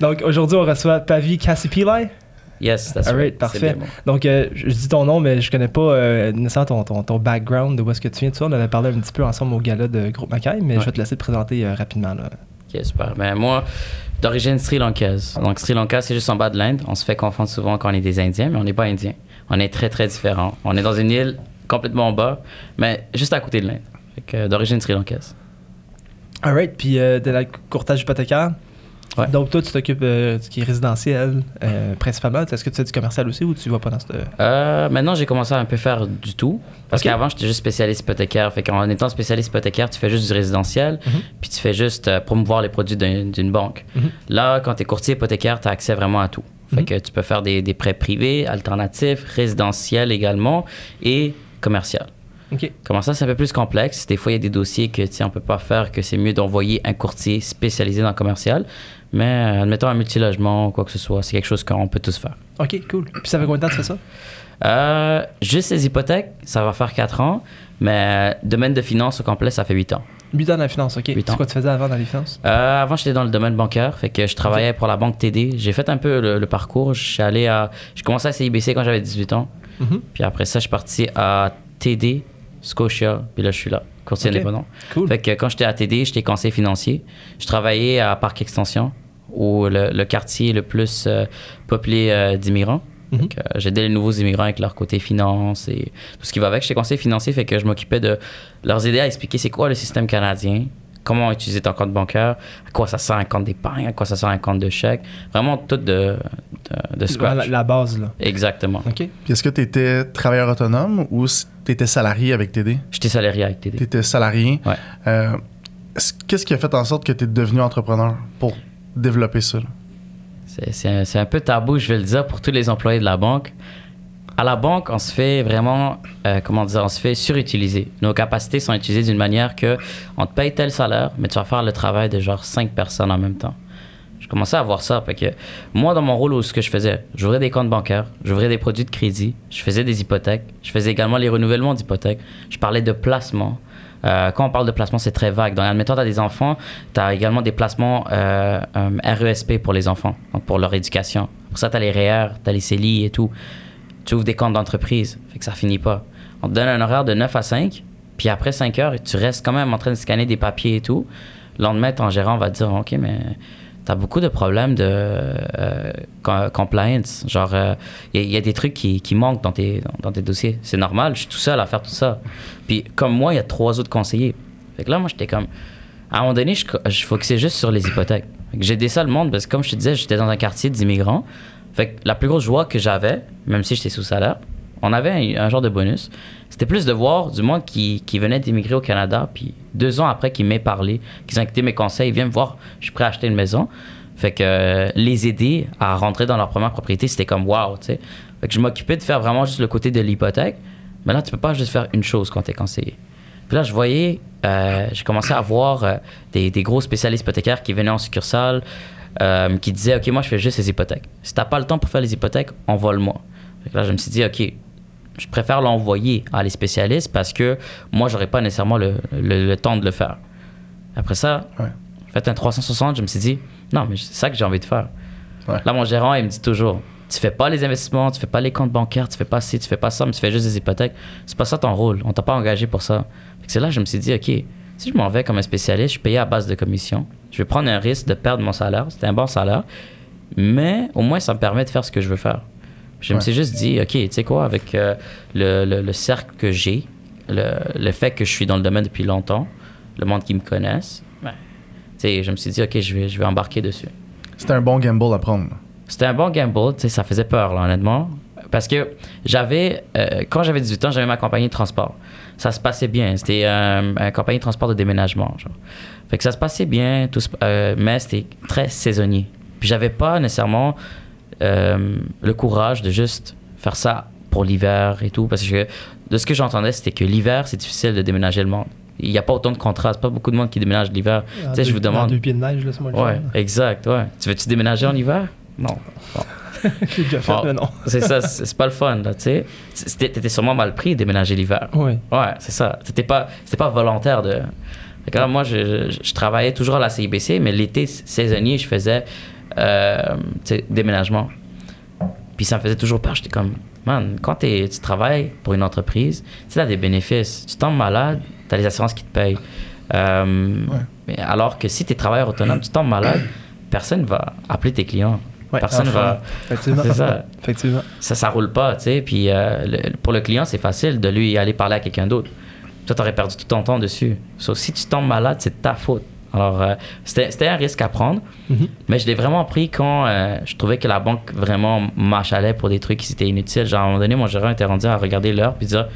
Donc aujourd'hui, on reçoit Pavi Cassipilai. Yes, that's All right, right. parfait. Bien. Donc, euh, je dis ton nom, mais je connais pas euh, nécessairement ton, ton, ton background, de où est-ce que tu viens. Tu vois, on avait parlé un petit peu ensemble au gala de Groupe Mackay, mais je vais te laisser te présenter euh, rapidement. Là. Ok, super. Ben, moi, d'origine sri-lankaise. Donc, Sri Lanka, c'est juste en bas de l'Inde. On se fait confondre souvent quand on est des Indiens, mais on n'est pas Indiens. On est très, très différents. On est dans une île complètement en bas, mais juste à côté de l'Inde. D'origine sri-lankaise. All right, puis de la courtage hypothécaire. Ouais. Donc, toi, tu t'occupes euh, de ce qui est résidentiel euh, principalement. Est-ce que tu fais du commercial aussi ou tu vas pas dans ce. Euh, maintenant, j'ai commencé à un peu faire du tout. Parce Ok. qu'avant, j'étais juste spécialiste hypothécaire. Fait qu'en étant spécialiste hypothécaire, tu fais juste du résidentiel, Mhm. puis tu fais juste promouvoir les produits d'un- d'une banque. Mhm. Là, quand tu es courtier hypothécaire, tu as accès vraiment à tout. Fait Mhm. que tu peux faire des, des prêts privés, alternatifs, résidentiels également, et commercial. OK. Comment ça, c'est un peu plus complexe. Des fois, il y a des dossiers que, on peut pas faire, que c'est mieux d'envoyer un courtier spécialisé dans le commercial. Mais, euh, admettons, un multilogement ou quoi que ce soit, c'est quelque chose qu'on peut tous faire. OK, cool. Puis ça fait combien de temps que tu fais ça? Euh, juste les hypothèques, ça va faire 4 ans. Mais euh, domaine de finance au complet, ça fait 8 ans. 8 ans dans la finance, OK. Huit C'est quoi tu faisais avant dans les finances? Euh, avant, j'étais dans le domaine bancaire, fait que je travaillais pour la banque TD. J'ai fait un peu le, le parcours. Je suis allé à. J'ai commencé à CIBC quand j'avais 18 ans. Mhm. Puis après ça, je suis parti à TD, Scotia. Puis là, je suis là, courtier Ok. indépendant. Cool. Fait que quand j'étais à TD, j'étais conseiller financier. Je travaillais à Parc Extension, où le, le quartier le plus euh, peuplé euh, d'immigrants. Euh, J'aidais les nouveaux immigrants avec leur côté finance et tout ce qui va avec. J'étais conseiller financier, fait que je m'occupais de leur aider à expliquer c'est quoi le système canadien, comment utiliser ton compte bancaire, à quoi ça sert un compte d'épargne, à quoi ça sert un compte de chèque. Vraiment tout de, de, de scratch. la base, là. Exactement. OK. Puis est-ce que tu étais travailleur autonome ou tu étais salarié avec TD? J'étais salarié avec Tu TD. étais salarié. Ouais. Euh, est-ce- Qu'est-ce qui a fait en sorte que tu es devenu entrepreneur pour développer ça? C'est- un, c'est un peu tabou, je vais le dire, pour tous les employés de la banque. À la banque, on se fait vraiment, euh, comment dire, on se fait surutiliser. Nos capacités sont utilisées d'une manière que on te paye tel salaire, mais tu vas faire le travail de genre cinq personnes en même temps. Je commençais à voir ça. Fait que moi, dans mon rôle, où ce que je faisais, j'ouvrais des comptes bancaires, j'ouvrais des produits de crédit, je faisais des hypothèques, je faisais également les renouvellements d'hypothèques, je parlais de placement. Euh, quand on parle de placement, c'est très vague. Donc, admettons, tu as des enfants, tu as également des placements euh, RESP pour les enfants, donc pour leur éducation. Pour ça, tu as les REER, tu as les CELI et tout. Tu ouvres des comptes d'entreprise, fait que ça finit pas. On te donne un horaire de 9 à 5, puis après 5 heures, tu restes quand même en train de scanner des papiers et tout. Le lendemain, ton gérant va te dire OK, mais tu as beaucoup de problèmes de euh, com- compliance. Genre, il y, a des trucs qui, qui manquent dans tes, dans, tes dossiers. C'est normal, je suis tout seul à faire tout ça. Puis, comme moi, il y a trois autres conseillers. Fait que là, moi, j'étais comme. À un moment donné, je, je focusais juste sur les hypothèques. J'ai ça le monde parce que, comme je te disais, j'étais dans un quartier d'immigrants. Fait que la plus grosse joie que j'avais, même si j'étais sous salaire, on avait un, genre de bonus. C'était plus de voir du monde qui, qui venait d'immigrer au Canada, puis deux ans après qu'ils m'aient parlé, qu'ils ont écouté mes conseils, ils viennent me voir, je suis prêt à acheter une maison. Fait que euh, les aider à rentrer dans leur première propriété, c'était comme wow, tu sais. Fait que je m'occupais de faire vraiment juste le côté de l'hypothèque. Mais là, tu peux pas juste faire une chose quand tu es conseiller. Puis là, je voyais, euh, j'ai commencé à voir euh, des, des gros spécialistes hypothécaires qui venaient en succursale, euh, qui disaient Ok, moi, je fais juste les hypothèques. Si t'as pas le temps pour faire les hypothèques, envole-moi. Fait que là, je me suis dit Ok, je préfère l'envoyer à les spécialistes parce que moi, j'aurais pas nécessairement le, le- le temps de le faire. Après ça, Ouais. fait un 360, je me suis dit Non, mais c'est ça que j'ai envie de faire. Ouais. Là, mon gérant, il me dit toujours Tu fais pas les investissements, tu fais pas les comptes bancaires, tu fais pas ci, tu fais pas ça, mais tu fais juste des hypothèques. C'est pas ça ton rôle. On t'a pas engagé pour ça. C'est là que je me suis dit Ok, si je m'en vais comme un spécialiste, je suis payé à base de commission. Je vais prendre un risque de perdre mon salaire. C'était un bon salaire. Mais au moins, ça me permet de faire ce que je veux faire. Je me suis juste dit, OK, tu sais quoi, avec euh, le, le- le cercle que j'ai, le, le fait que je suis dans le domaine depuis longtemps, le monde qui me connaisse, ben, je me suis dit, OK, je vais, je vais embarquer dessus. C'était un bon gamble à prendre. C'était un bon gamble, tu sais, ça faisait peur, là, honnêtement. Parce que j'avais, euh, quand j'avais 18 ans, j'avais ma compagnie de transport. Ça se passait bien. C'était euh, une compagnie de transport de déménagement. Genre. Fait que ça se passait bien, tout euh, mais c'était très saisonnier. Puis j'avais pas nécessairement euh, le courage de juste faire ça pour l'hiver et tout. Parce que de ce que j'entendais, c'était que l'hiver, c'est difficile de déménager le monde. Il n'y a pas autant de contrats. C'est pas beaucoup de monde qui déménage l'hiver. En Tu sais, je vous demande. deux pieds de neige, là, c'est moi le Ouais, exact, ouais. Tu veux-tu déménager en hiver? Non. J'ai déjà fait, non. C'est ça, c'est pas le fun, là, tu sais. T'étais sûrement mal pris de déménager l'hiver. Oui. Ouais, c'est ça. C'était pas, c'était pas volontaire de. Fait que là, moi, je, je- je travaillais toujours à la CIBC, mais l'été saisonnier, je faisais euh, déménagement. Puis ça me faisait toujours peur. J'étais comme, man, quand tu travailles pour une entreprise, tu as des bénéfices. Tu tombes malade, tu as les assurances qui te payent. Euh, Ouais. mais alors que si tu es travailleur autonome, tu tombes malade, personne va appeler tes clients. Ouais, personne enfin, va. Effectivement. C'est ça. Effectivement. Ça, ça roule pas, tu sais. Puis euh, le- pour le client, c'est facile de lui aller parler à quelqu'un d'autre. Toi, t'aurais perdu tout ton temps dessus. Sauf si tu tombes malade, c'est de ta faute. Alors, euh, c'était un risque à prendre, Mhm. mais je l'ai vraiment pris quand euh, je trouvais que la banque vraiment m'achalait pour des trucs qui étaient inutiles. Genre, à un moment donné, mon gérant était rendu à regarder l'heure puis dire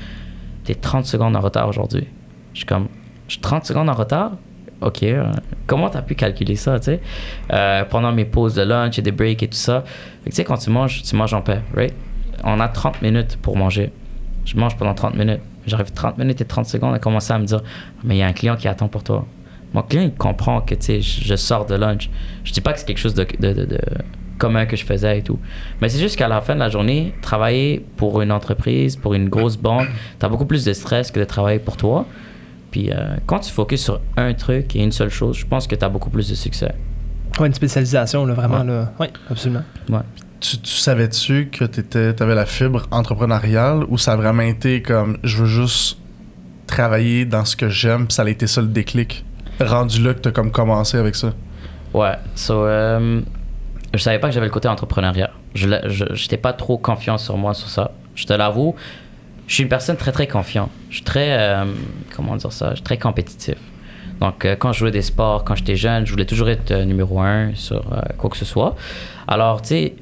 T'es 30 secondes en retard aujourd'hui. Je suis comme Je suis 30 secondes en retard Ok, euh, comment t'as pu calculer ça, tu sais? Euh, Pendant mes pauses de lunch et des breaks et tout ça. Tu sais, quand tu manges, tu manges en paix, right? On a 30 minutes pour manger. Je mange pendant 30 minutes. J'arrive 30 minutes et 30 secondes à commencer à me dire Mais il y a un client qui attend pour toi. Mon client, il comprend que, tu sais, je je sors de lunch. Je dis pas que c'est quelque chose de, de, de- de commun que je faisais et tout. Mais c'est juste qu'à la fin de la journée, travailler pour une entreprise, pour une grosse banque, tu as beaucoup plus de stress que de travailler pour toi. Puis euh, quand tu focuses sur un truc et une seule chose, je pense que tu as beaucoup plus de succès. Ouais, une spécialisation, là, vraiment. Ouais. Là. Oui, absolument. Tu, tu savais-tu que tu avais la fibre entrepreneuriale ou ça a vraiment été comme je veux juste travailler dans ce que j'aime, puis ça a été ça le déclic? Rendu là que tu as comme commencé avec ça. Ouais, so, euh, je savais pas que j'avais le côté entrepreneuriat. Je n'étais pas trop confiant sur moi sur ça. Je te l'avoue, je suis une personne très très confiante. Je suis très, euh, comment dire ça, je suis très compétitif. Donc euh, quand je jouais des sports, quand j'étais jeune, je voulais toujours être euh, numéro un sur quoi que ce soit. Alors tu sais,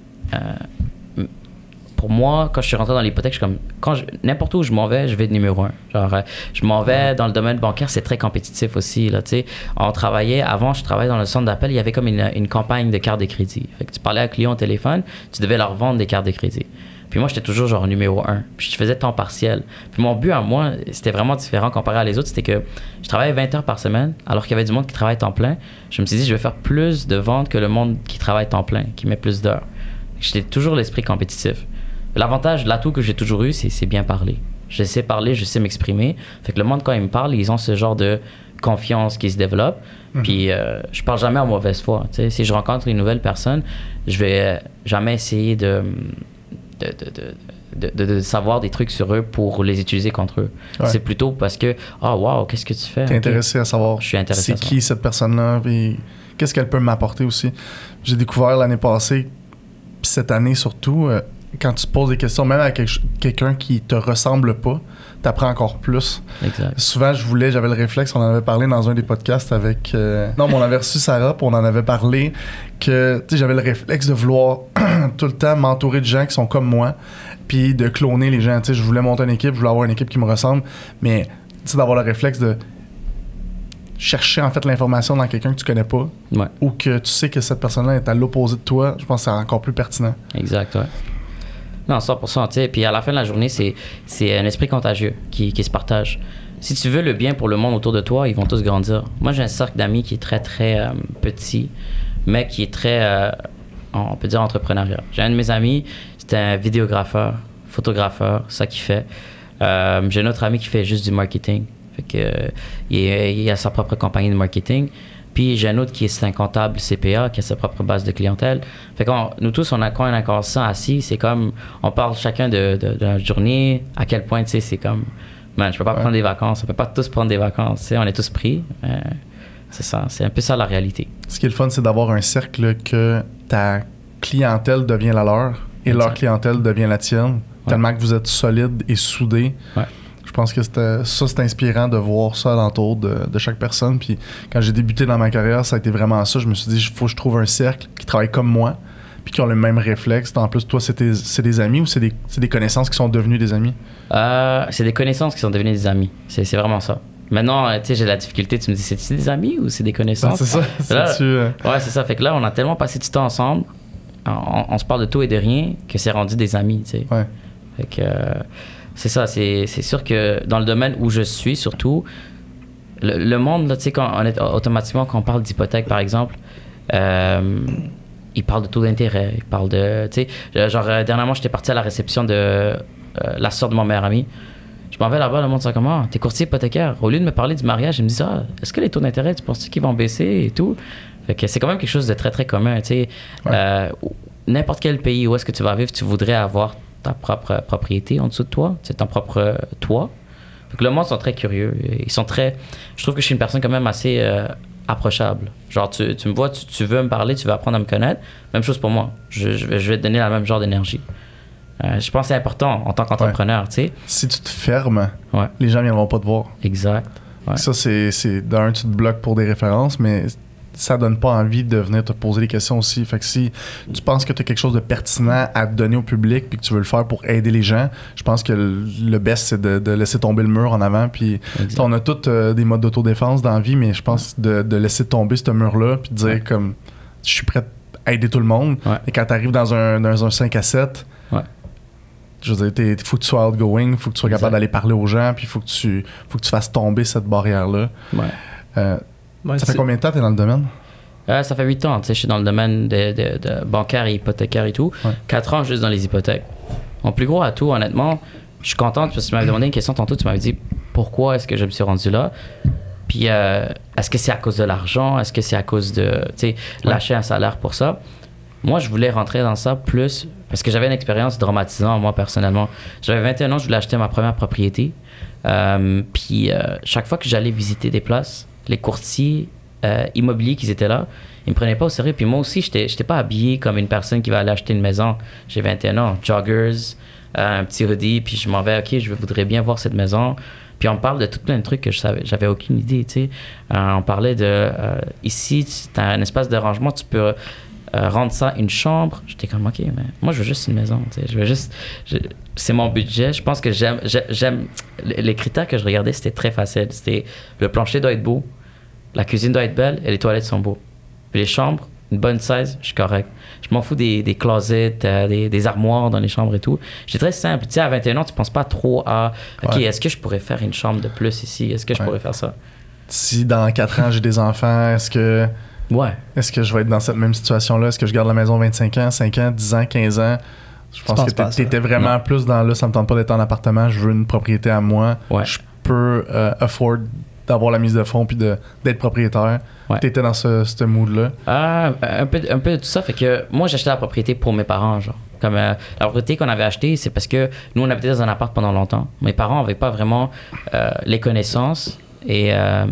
pour moi, quand je suis rentré dans l'hypothèque, je suis comme, quand n'importe où je m'en vais, je vais être numéro un. Genre, je m'en vais dans le domaine bancaire, c'est très compétitif aussi, là, tu sais. On travaillait, avant, je travaillais dans le centre d'appel, il y avait comme une, une campagne de cartes de crédit. Fait que tu parlais à un client au téléphone, tu devais leur vendre des cartes de crédit. Puis moi, j'étais toujours genre numéro un. Puis je faisais temps partiel. Puis mon but à moi, c'était vraiment différent comparé à les autres. C'était que je travaillais 20 heures par semaine, alors qu'il y avait du monde qui travaille temps plein. Je me suis dit, je vais faire plus de ventes que le monde qui travaille temps plein, qui met plus d'heures. J'étais toujours l'esprit compétitif. L'avantage, l'atout que j'ai toujours eu, c'est bien parler. Je sais parler, je sais m'exprimer. Fait que le monde, quand ils me parlent, ils ont ce genre de confiance qui se développe. Puis euh, je parle jamais en mauvaise foi. tu sais. Si je rencontre une nouvelle personne, je vais jamais essayer de, de, de, de, savoir des trucs sur eux pour les utiliser contre eux. Ouais. C'est plutôt parce que, ah, wow, qu'est-ce que tu fais? T'es Ok. intéressé à savoir Je suis intéressé c'est qui cette personne-là, puis qu'est-ce qu'elle peut m'apporter aussi. J'ai découvert l'année passée, puis cette année surtout, euh, quand tu te poses des questions, même à quelqu'un qui te ressemble pas, t'apprends encore plus. Exact. Souvent, je voulais, j'avais le réflexe, on en avait parlé dans un des podcasts avec. euh, non, mais on avait reçu Sarah, puis on en avait parlé, que tu sais, j'avais le réflexe de vouloir tout le temps m'entourer de gens qui sont comme moi, puis de cloner les gens. Tu sais, je voulais monter une équipe, je voulais avoir une équipe qui me ressemble, mais tu sais, d'avoir le réflexe de chercher en fait l'information dans quelqu'un que tu connais pas, Ouais. ou que tu sais que cette personne-là est à l'opposé de toi, je pense que c'est encore plus pertinent. Exact, ouais. Non, 100%, tu sais. Puis à la fin de la journée, c'est, c'est un esprit contagieux qui, qui se partage. Si tu veux le bien pour le monde autour de toi, ils vont tous grandir. Moi, j'ai un cercle d'amis qui est très, très euh, petit, mais qui est très, euh, on peut dire, entrepreneurial. J'ai un de mes amis, c'est un vidéographeur, photographeur, ça qu'il fait. Euh, j'ai un autre ami qui fait juste du marketing. Fait que, euh, il, a sa propre compagnie de marketing. Puis j'ai un autre qui est un comptable CPA, qui a sa propre base de clientèle. Fait qu'on, nous tous, on a quand encore ça assis, c'est comme, on parle chacun de, de, de la journée, à quel point, tu sais, c'est comme, man, je peux pas Ouais. prendre des vacances, on peut pas tous prendre des vacances, tu sais, on est tous pris. C'est ça, c'est un peu ça la réalité. Ce qui est le fun, c'est d'avoir un cercle que ta clientèle devient la leur et leur clientèle devient la tienne. Tellement que vous êtes solide et. Ouais. Je pense que ça, c'est inspirant de voir ça alentour de, de chaque personne. Puis quand j'ai débuté dans ma carrière, ça a été vraiment ça. Je me suis dit, il faut que je trouve un cercle qui travaille comme moi, puis qui ont le même réflexe. En plus, toi, c'est des amis ou c'est des, c'est des connaissances qui sont devenues des amis? Euh, c'est des connaissances qui sont devenues des amis. C'est vraiment ça. Maintenant, euh, tu sais, j'ai la difficulté, tu me dis, c'est des amis ou c'est des connaissances? c'est ça. Là- C'est-tu, euh, Ouais, c'est ça. Fait que là, on a tellement passé du temps ensemble, on, on se parle de tout et de rien, que c'est rendu des amis, tu sais. Ouais. Fait que euh, c'est ça. C'est, sûr que dans le domaine où je suis, surtout, le, le monde, tu sais, quand on est, automatiquement, quand on parle d'hypothèque, par exemple, euh, il parle de taux d'intérêt, il parle de. Tu sais, genre, dernièrement, j'étais parti à la réception de euh, la soeur de mon meilleur ami. Je m'en vais là-bas, le monde dit comment T'es courtier hypothécaire. Au lieu de me parler du mariage, ils me disent Ah, est-ce que les taux d'intérêt, tu penses qu'ils vont baisser et tout? Fait que c'est quand même quelque chose de très, très commun. Tu sais, Euh, n'importe quel pays où est-ce que tu vas vivre, tu voudrais avoir ta propre propriété en dessous de toi, c'est ton propre euh, toit. Fait que le monde sont très curieux. Ils sont très. Je trouve que je suis une personne quand même assez euh, approchable. Genre, tu, tu me vois, tu, tu veux me parler, tu veux apprendre à me connaître. Même chose pour moi. Je, je vais, je vais te donner le même genre d'énergie. Euh, je pense que c'est important en tant qu'entrepreneur, tu sais. Si tu te fermes, Ouais. les gens viendront pas te voir. Exact. Ouais. Ça, c'est, c'est d'un, tu te bloques pour des références, mais ça donne pas envie de venir te poser des questions aussi. Fait que si tu penses que tu as quelque chose de pertinent à te donner au public puis que tu veux le faire pour aider les gens, je pense que le, le best, c'est de, de laisser tomber le mur en avant. Puis on a tous euh, des modes d'autodéfense dans la vie, mais je pense de, de laisser tomber ce mur-là puis de dire comme je suis prêt à aider tout le monde. Et quand tu arrives dans un, dans un 5 à 7, Ouais. Je veux dire, il faut que tu sois outgoing, faut que tu sois capable d'aller parler aux gens, puis il faut que tu faut que tu fasses tomber cette barrière-là. Ouais. Euh, Ouais, ça fait combien de temps que tu es dans le domaine? Euh, ça fait 8 ans, tu sais, je suis dans le domaine de, de- de bancaire et hypothécaire et tout. Ouais. 4 ans juste dans les hypothèques. Mon plus gros atout, honnêtement, je suis contente parce que tu m'avais demandé une question tantôt, tu m'avais dit pourquoi est-ce que je me suis rendu là? Puis euh, est-ce que c'est à cause de l'argent? Est-ce que c'est à cause de, tu sais, lâcher un salaire pour ça? Moi, je voulais rentrer dans ça plus parce que j'avais une expérience dramatisante, moi, personnellement. J'avais 21 ans, je voulais acheter ma première propriété. Euh, puis euh, chaque fois que j'allais visiter des places, les courtiers euh, immobiliers qui étaient là, ils me prenaient pas au sérieux. Puis moi aussi, j'étais j'étais pas habillé comme une personne qui va aller acheter une maison. J'ai 21 ans, joggers, un petit hoodie, puis je m'en vais, ok, je voudrais bien voir cette maison. Puis on parle de tout plein de trucs que je savais, j'avais aucune idée, tu sais. On parlait de, ici, tu as un espace de rangement, tu peux euh, rendre ça une chambre. J'étais comme, ok, mais moi, je veux juste une maison. Je veux juste, c'est mon budget. Je pense que j'aime, j'ai- j'aime, les critères que je regardais, c'était très facile. C'était, le plancher doit être beau, la cuisine doit être belle et les toilettes sont beaux. Puis les chambres, une bonne size, je suis correct. Je m'en fous des, des closets, euh, des, des armoires dans les chambres et tout. J'étais très simple. Tu sais, à 21 ans, tu penses pas trop à, OK, Ouais. est-ce que je pourrais faire une chambre de plus ici? Est-ce que je Ouais. pourrais faire ça? Si dans 4 ans j'ai des enfants, est-ce que Ouais. est-ce que je vais être dans cette même situation-là? Est-ce que je garde la maison 25 ans, 5 ans, 10 ans, 15 ans? Je pense que ça. t'étais vraiment plus dans là, ça me tente pas d'être en appartement, je veux une propriété à moi. Ouais. Je peux euh, afford d'avoir la mise de fonds puis de- d'être propriétaire. Ouais. T'étais dans ce, ce mood-là. Ah, un, peu, un peu de tout ça. Fait que moi, j'ai acheté la propriété pour mes parents, genre. Comme euh, la propriété qu'on avait achetée, c'est parce que nous, on habitait dans un appart pendant longtemps. Mes parents n'avaient pas vraiment euh, les connaissances et euh,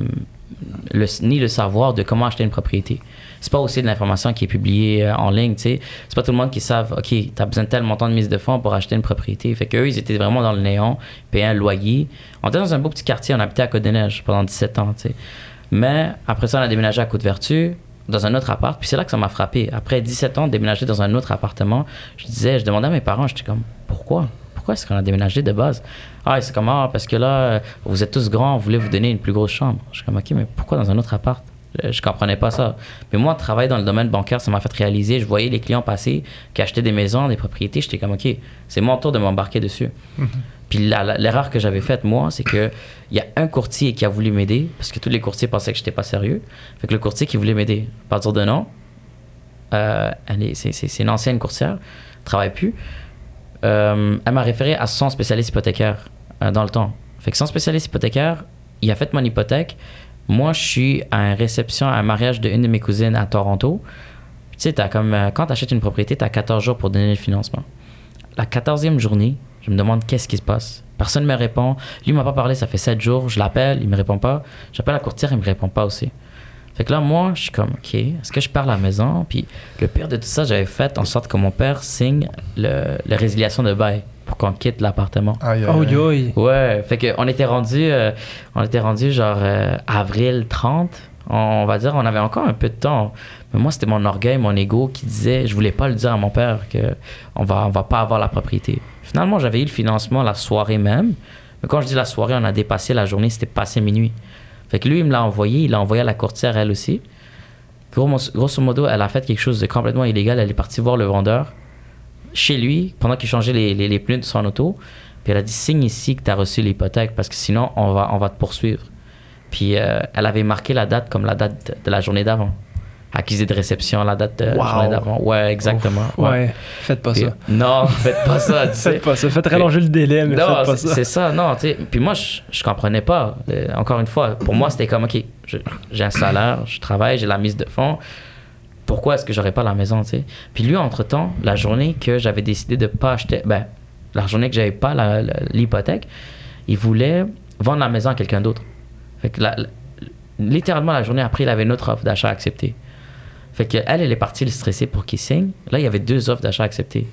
ni le savoir de comment acheter une propriété. C'est pas aussi de l'information qui est publiée euh, en ligne, tu sais. C'est pas tout le monde qui savent, OK, t'as besoin de tel montant de mise de fonds pour acheter une propriété. Fait qu'eux, ils étaient vraiment dans le néant, payaient un loyer. On était dans un beau petit quartier, on habitait à Côte-des-Neiges pendant 17 ans, tu sais. Mais après ça, on a déménagé à Côte-Vertu, dans un autre appart. Puis c'est là que ça m'a frappé. Après 17 ans, déménager dans un autre appartement, je disais, je demandais à mes parents, j'étais comme, pourquoi? Pourquoi est-ce qu'on a déménagé de base? Ah, c'est comme, ah, parce que là, euh, vous êtes tous grands, on voulait vous donner une plus grosse chambre. Je suis comme, ok, mais pourquoi dans un autre appart? Je, je comprenais pas ça. Mais moi, travailler dans le domaine bancaire, ça m'a fait réaliser. Je voyais les clients passer qui achetaient des maisons, des propriétés. J'étais comme, OK, c'est mon tour de m'embarquer dessus. Puis la- la- l'erreur que j'avais faite, moi, c'est que il y a un courtier qui a voulu m'aider, parce que tous les courtiers pensaient que j'étais pas sérieux. Fait que le courtier qui voulait m'aider, pas dire de nom, euh, c'est une ancienne courtière, travaille plus. Euh, elle m'a référé à son spécialiste hypothécaire euh, dans le temps. Fait que son spécialiste hypothécaire, il a fait mon hypothèque. Moi, je suis à une réception, à un mariage d'une de mes cousines à Toronto. Tu sais, t'as comme, euh, quand tu achètes une propriété, tu as 14 jours pour donner le financement. La 14e journée, je me demande qu'est-ce qui se passe. Personne ne me répond. Lui, m'a pas parlé, ça fait 7 jours. Je l'appelle, il me répond pas. J'appelle la courtière, il me répond pas aussi. Fait que là, moi, je suis comme, OK, est-ce que je pars à la maison? Puis le pire de tout ça, j'avais fait en sorte que mon père signe le, la résiliation de bail pour qu'on quitte l'appartement. Aïe, aïe, Oh, aïe. yoï. Ouais, fait que on était rendu, euh, on était rendu genre euh, avril 30. On va dire, on avait encore un peu de temps. Mais moi, c'était mon orgueil, mon ego qui disait, je voulais pas le dire à mon père que on va, on va pas avoir la propriété. Finalement, j'avais eu le financement la soirée même. Mais quand je dis la soirée, on a dépassé la journée, c'était passé minuit. Fait que lui, il me l'a envoyé, il l'a envoyé à la courtière elle aussi. Gros- Grosso modo, elle a fait quelque chose de complètement illégal. Elle est partie voir le vendeur chez lui pendant qu'il changeait les, les, les pneus de son auto. Puis elle a dit signe ici que tu as reçu l'hypothèque parce que sinon on va, on va te poursuivre. Puis euh, elle avait marqué la date comme la date de la journée d'avant. Accusé de réception la date de Wow. journée d'avant. Ouais, exactement. Ouais. ouais. faites pas Puis- ça. Non, faites pas ça, tu sais. Faites pas ça. Faites rallonger le délai, mais Non, faites pas c'est ça. c'est ça, non, tu sais. Puis moi, je, je comprenais pas. Euh, encore une fois, pour moi, c'était comme, OK, j'ai un salaire, je travaille, j'ai la mise de fonds. Pourquoi est-ce que j'aurais pas la maison, tu sais? Puis lui, entre-temps, la journée que j'avais décidé de pas acheter, ben, la journée que j'avais pas l'hypothèque, il voulait vendre la maison à quelqu'un d'autre. Fait que la- la- littéralement, la journée après, il avait une autre offre d'achat acceptée. Fait que elle, elle est partie le stresser pour qu'il signe. Là, il y avait deux offres d'achat acceptées.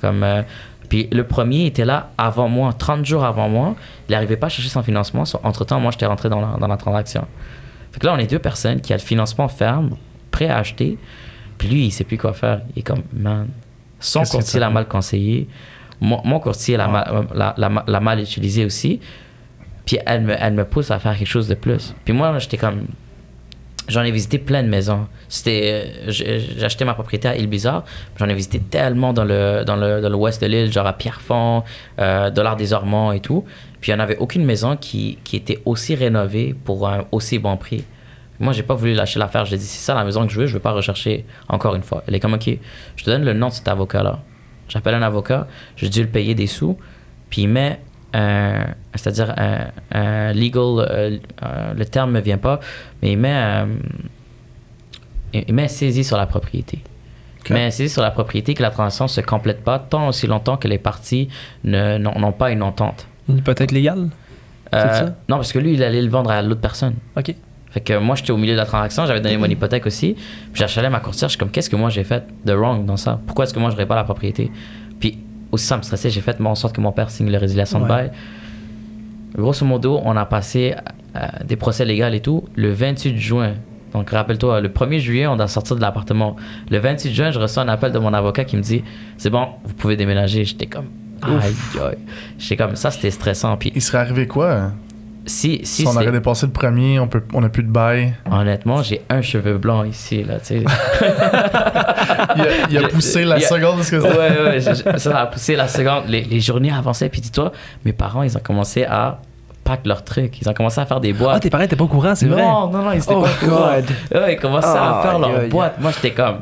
Comme, euh, puis le premier était là avant moi, 30 jours avant moi. Il n'arrivait pas à chercher son financement. Entre-temps, moi, j'étais rentré dans la, dans la transaction. Fait que là, on est deux personnes qui a le financement ferme, prêt à acheter. Puis lui, il sait plus quoi faire. Il est comme, man, son courtier l'a mal conseillé. Mon, mon courtier l'a mal, l'a- l'a- l'a mal utilisé aussi. Puis elle me, elle me pousse à faire quelque chose de plus. Puis moi, j'étais comme, J'en ai visité plein de maisons. C'était, euh, j'ai ma propriété à Île-Bizarre. J'en ai visité tellement dans le dans le dans l'ouest de l'île, genre à Pierrefonds, euh, Dollar des Ormonts et tout. Puis il n'y en avait aucune maison qui, qui était aussi rénovée pour un aussi bon prix. Moi, j'ai pas voulu lâcher l'affaire. J'ai dit, c'est ça la maison que je veux, je veux pas rechercher encore une fois. Elle est comme, OK, je te donne le nom de cet avocat-là. J'appelle un avocat, j'ai dû le payer des sous, puis il met un, c'est-à-dire un, un legal, euh, euh, le terme me vient pas, mais il met, un- il met saisie sur la propriété. Ok. Mais c'est sur la propriété que la transaction se complète pas tant aussi longtemps que les parties ne- n'ont pas une entente. Une hypothèque légale? C'est Euh, ça? non, parce que lui, il allait le vendre à l'autre personne. OK. Fait que moi, j'étais au milieu de la transaction, j'avais donné mon hypothèque aussi. Puis j'achalais ma courtière, je suis comme, qu'est-ce que moi j'ai fait de wrong dans ça? Pourquoi est-ce que moi je n'aurais pas la propriété? Aussi, ça me stressait, j'ai fait en sorte que mon père signe la résiliation de bail. Grosso modo, on a passé euh, des procès légaux et tout le 28 juin. Donc rappelle-toi, le 1er juillet, on doit sortir de l'appartement. Le 28 juin, je reçois un appel de mon avocat qui me dit, c'est bon, vous pouvez déménager. J'étais comme, aïe, aïe. J'étais comme, ça c'était stressant. Puis Il serait arrivé quoi? Si, si Si on aurait dépassé le premier, on peut, on n'a plus de bail. Honnêtement, j'ai un cheveu blanc ici, là, tu sais. Il a, il a poussé la Il a- seconde, ce que ouais, ouais, je- ça a poussé la seconde. Les, les journées avançaient, puis dis-toi, mes parents, ils ont commencé à pack leurs trucs. Ils ont commencé à faire des Ah, boîtes. tes parents étaient pas au courant, c'est vrai? non, non, non, ils étaient Oh, pas au courant. Ouais, ils commençaient à Aïe, faire leurs aïe. boîtes. Moi, j'étais comme.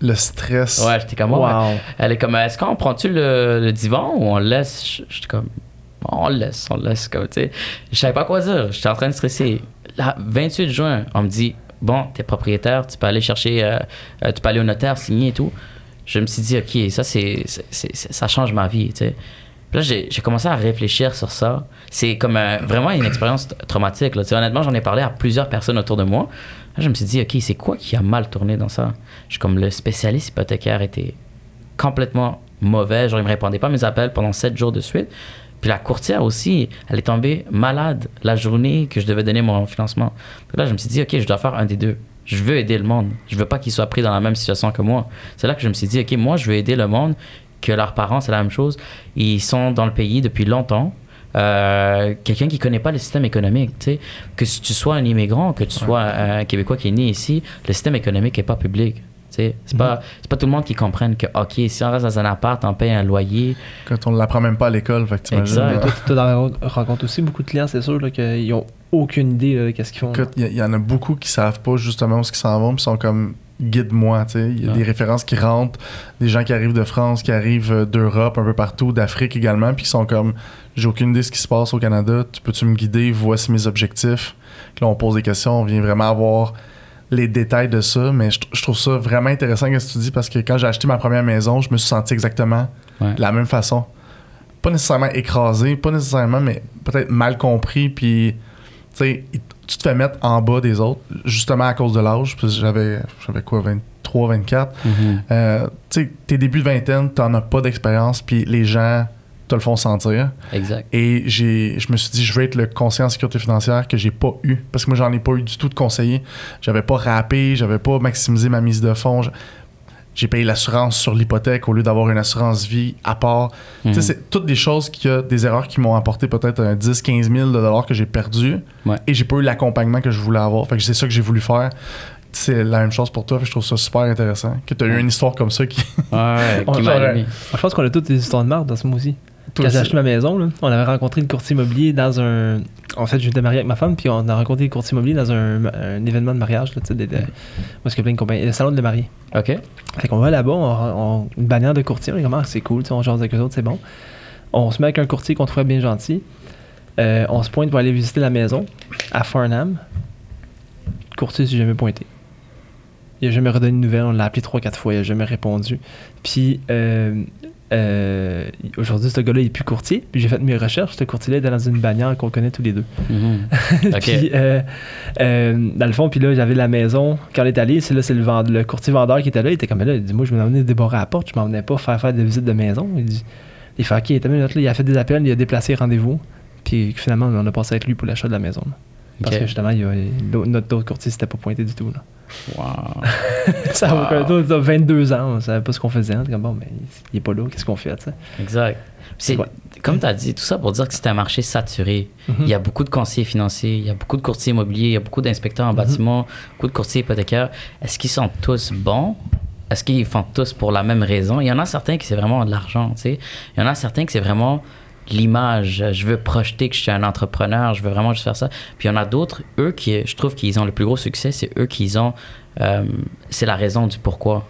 Le stress. Ouais, j'étais comme. ouais. Wow. Elle est comme, est-ce qu'on prend-tu le, le divan ou on le laisse? Je- J'étais comme, on laisse, on laisse, comme, tu sais. Je savais pas quoi dire, j'étais en train de stresser. Là, 28 juin, on me dit, bon, t'es propriétaire, tu peux aller chercher, euh, euh, tu peux aller au notaire, signer et tout. Je me suis dit, ok, ça, c'est, ça change ma vie, tu sais. Puis là, j'ai, commencé à réfléchir sur ça. C'est comme un- vraiment une expérience traumatique. Tu sais, honnêtement, j'en ai parlé à plusieurs personnes autour de moi. Je me suis dit, OK, c'est quoi qui a mal tourné dans ça? Je suis comme le spécialiste hypothécaire était complètement mauvais. Genre, il me répondait pas à mes appels pendant sept jours de suite. Puis la courtière aussi, elle est tombée malade la journée que je devais donner mon financement. Donc là, je me suis dit, OK, je dois faire un des deux. Je veux aider le monde. Je veux pas qu'ils soient pris dans la même situation que moi. C'est là que je me suis dit, OK, moi, je veux aider le monde, que leurs parents, c'est la même chose. Ils sont dans le pays depuis longtemps. Euh, quelqu'un qui connaît pas le système économique, tu sais, que si tu sois un immigrant, que tu sois un Québécois qui est né ici, le système économique est pas public. C'est pas c'est pas tout le monde qui comprenne que ok si on reste dans un appart, on paye un loyer. Quand on ne l'apprend même pas à l'école, fait que. Exact. tu te rencontres aussi beaucoup de clients, c'est sûr, là, qu'ils ont aucune idée là, de qu'est-ce qu'ils font. il y, y en a beaucoup qui savent pas justement où ils s'en vont, puis sont comme guide-moi, tu sais. Il y a Ouais. des références qui rentrent, des gens qui arrivent de France, qui arrivent euh, d'Europe, un peu partout, d'Afrique également, puis qui sont comme j'ai aucune idée de ce qui se passe au Canada, tu peux-tu me guider, voici mes objectifs. Puis là, on pose des questions, on vient vraiment avoir les détails de ça, mais je, je trouve ça vraiment intéressant ce que tu dis parce que quand j'ai acheté ma première maison, je me suis senti exactement Ouais. de la même façon. Pas nécessairement écrasé, pas nécessairement, mais peut-être mal compris, puis tu sais, il- tu te fais mettre en bas des autres, justement à cause de l'âge, que j'avais, j'avais quoi, 23, 24. Euh, tu sais, tes débuts de vingtaine, t'en as pas d'expérience, puis les gens te le font sentir. Exact. Et j'ai, je me suis dit, je vais être le conseiller en sécurité financière que j'ai pas eu. Parce que moi, j'en ai pas eu du tout de conseiller. J'avais pas rappé, j'avais pas maximisé ma mise de fonds. Je- J'ai payé l'assurance sur l'hypothèque au lieu d'avoir une assurance vie à part. Tu sais, Mhm. c'est toutes des choses qui a des erreurs qui m'ont apporté peut-être un 10, 15 000 de dollars que j'ai perdu. Ouais. Et j'ai pas eu l'accompagnement que je voulais avoir. Fait que c'est ça que j'ai voulu faire. C'est la même chose pour toi. Je trouve ça super intéressant. Que tu as eu une histoire comme ça qui. Ouais, On qui m'a. Je pense qu'on a toutes des histoires de marde dans ce mois-ci. Quand j'ai acheté ma maison, là, on avait rencontré le courtier immobilier dans un. En fait, j'étais marié avec ma femme, puis on a rencontré le courtier immobilier dans un, un événement de mariage, là, tu sais, des- qu'il y a plein de compagnies. Le salon de mariés. OK. Fait qu'on va là-bas, on, on- une bannière de courtier, on est comme, ah, c'est cool, on jase avec eux autres, c'est bon. On se met avec un courtier qu'on trouvait bien gentil. Euh, on se pointe pour aller visiter la maison à Farnham. Le courtier s'est jamais pointé. Il a jamais redonné de nouvelles, on l'a appelé 3-4 fois, il a jamais répondu. Puis euh, euh, aujourd'hui, ce gars-là, il est plus courtier. Puis j'ai fait mes recherches, ce courtier-là était dans une bannière qu'on connaît tous les deux. Mhm. Puis, euh, euh, dans le fond, puis là, j'avais la maison. Quand on est allé, c'est là, c'est le, vend- le courtier vendeur qui était là. Il était comme là. Il dit Moi, je m'en venais débarrer à la porte. Je m'en venais pas faire faire des visites de maison. Il dit Il fait OK, il était là, il a fait des appels, il a déplacé rendez-vous. Puis finalement, on a passé avec lui pour l'achat de la maison. là. Parce que justement, il a- notre autre courtier s'était pas pointé du tout. Là. Wow. ça a aucun doute, ça a 22 ans, on savait pas ce qu'on faisait. On comme bon, mais il est pas là, qu'est-ce qu'on fait, tu sais? Exact. C'est, Ouais. Comme tu as dit, tout ça pour dire que c'est un marché saturé. Mhm. Il y a beaucoup de conseillers financiers, il y a beaucoup de courtiers immobiliers, il y a beaucoup d'inspecteurs en Mhm. bâtiment, beaucoup de courtiers hypothécaires. Est-ce qu'ils sont tous bons? Est-ce qu'ils font tous pour la même raison? Il y en a certains qui c'est vraiment de l'argent, tu sais. Il y en a certains qui c'est vraiment l'image. Je veux projeter que je suis un entrepreneur, je veux vraiment juste faire ça. Puis il y en a d'autres, eux, qui, je trouve qu'ils ont le plus gros succès, c'est eux qui ont. euh, c'est la raison du pourquoi.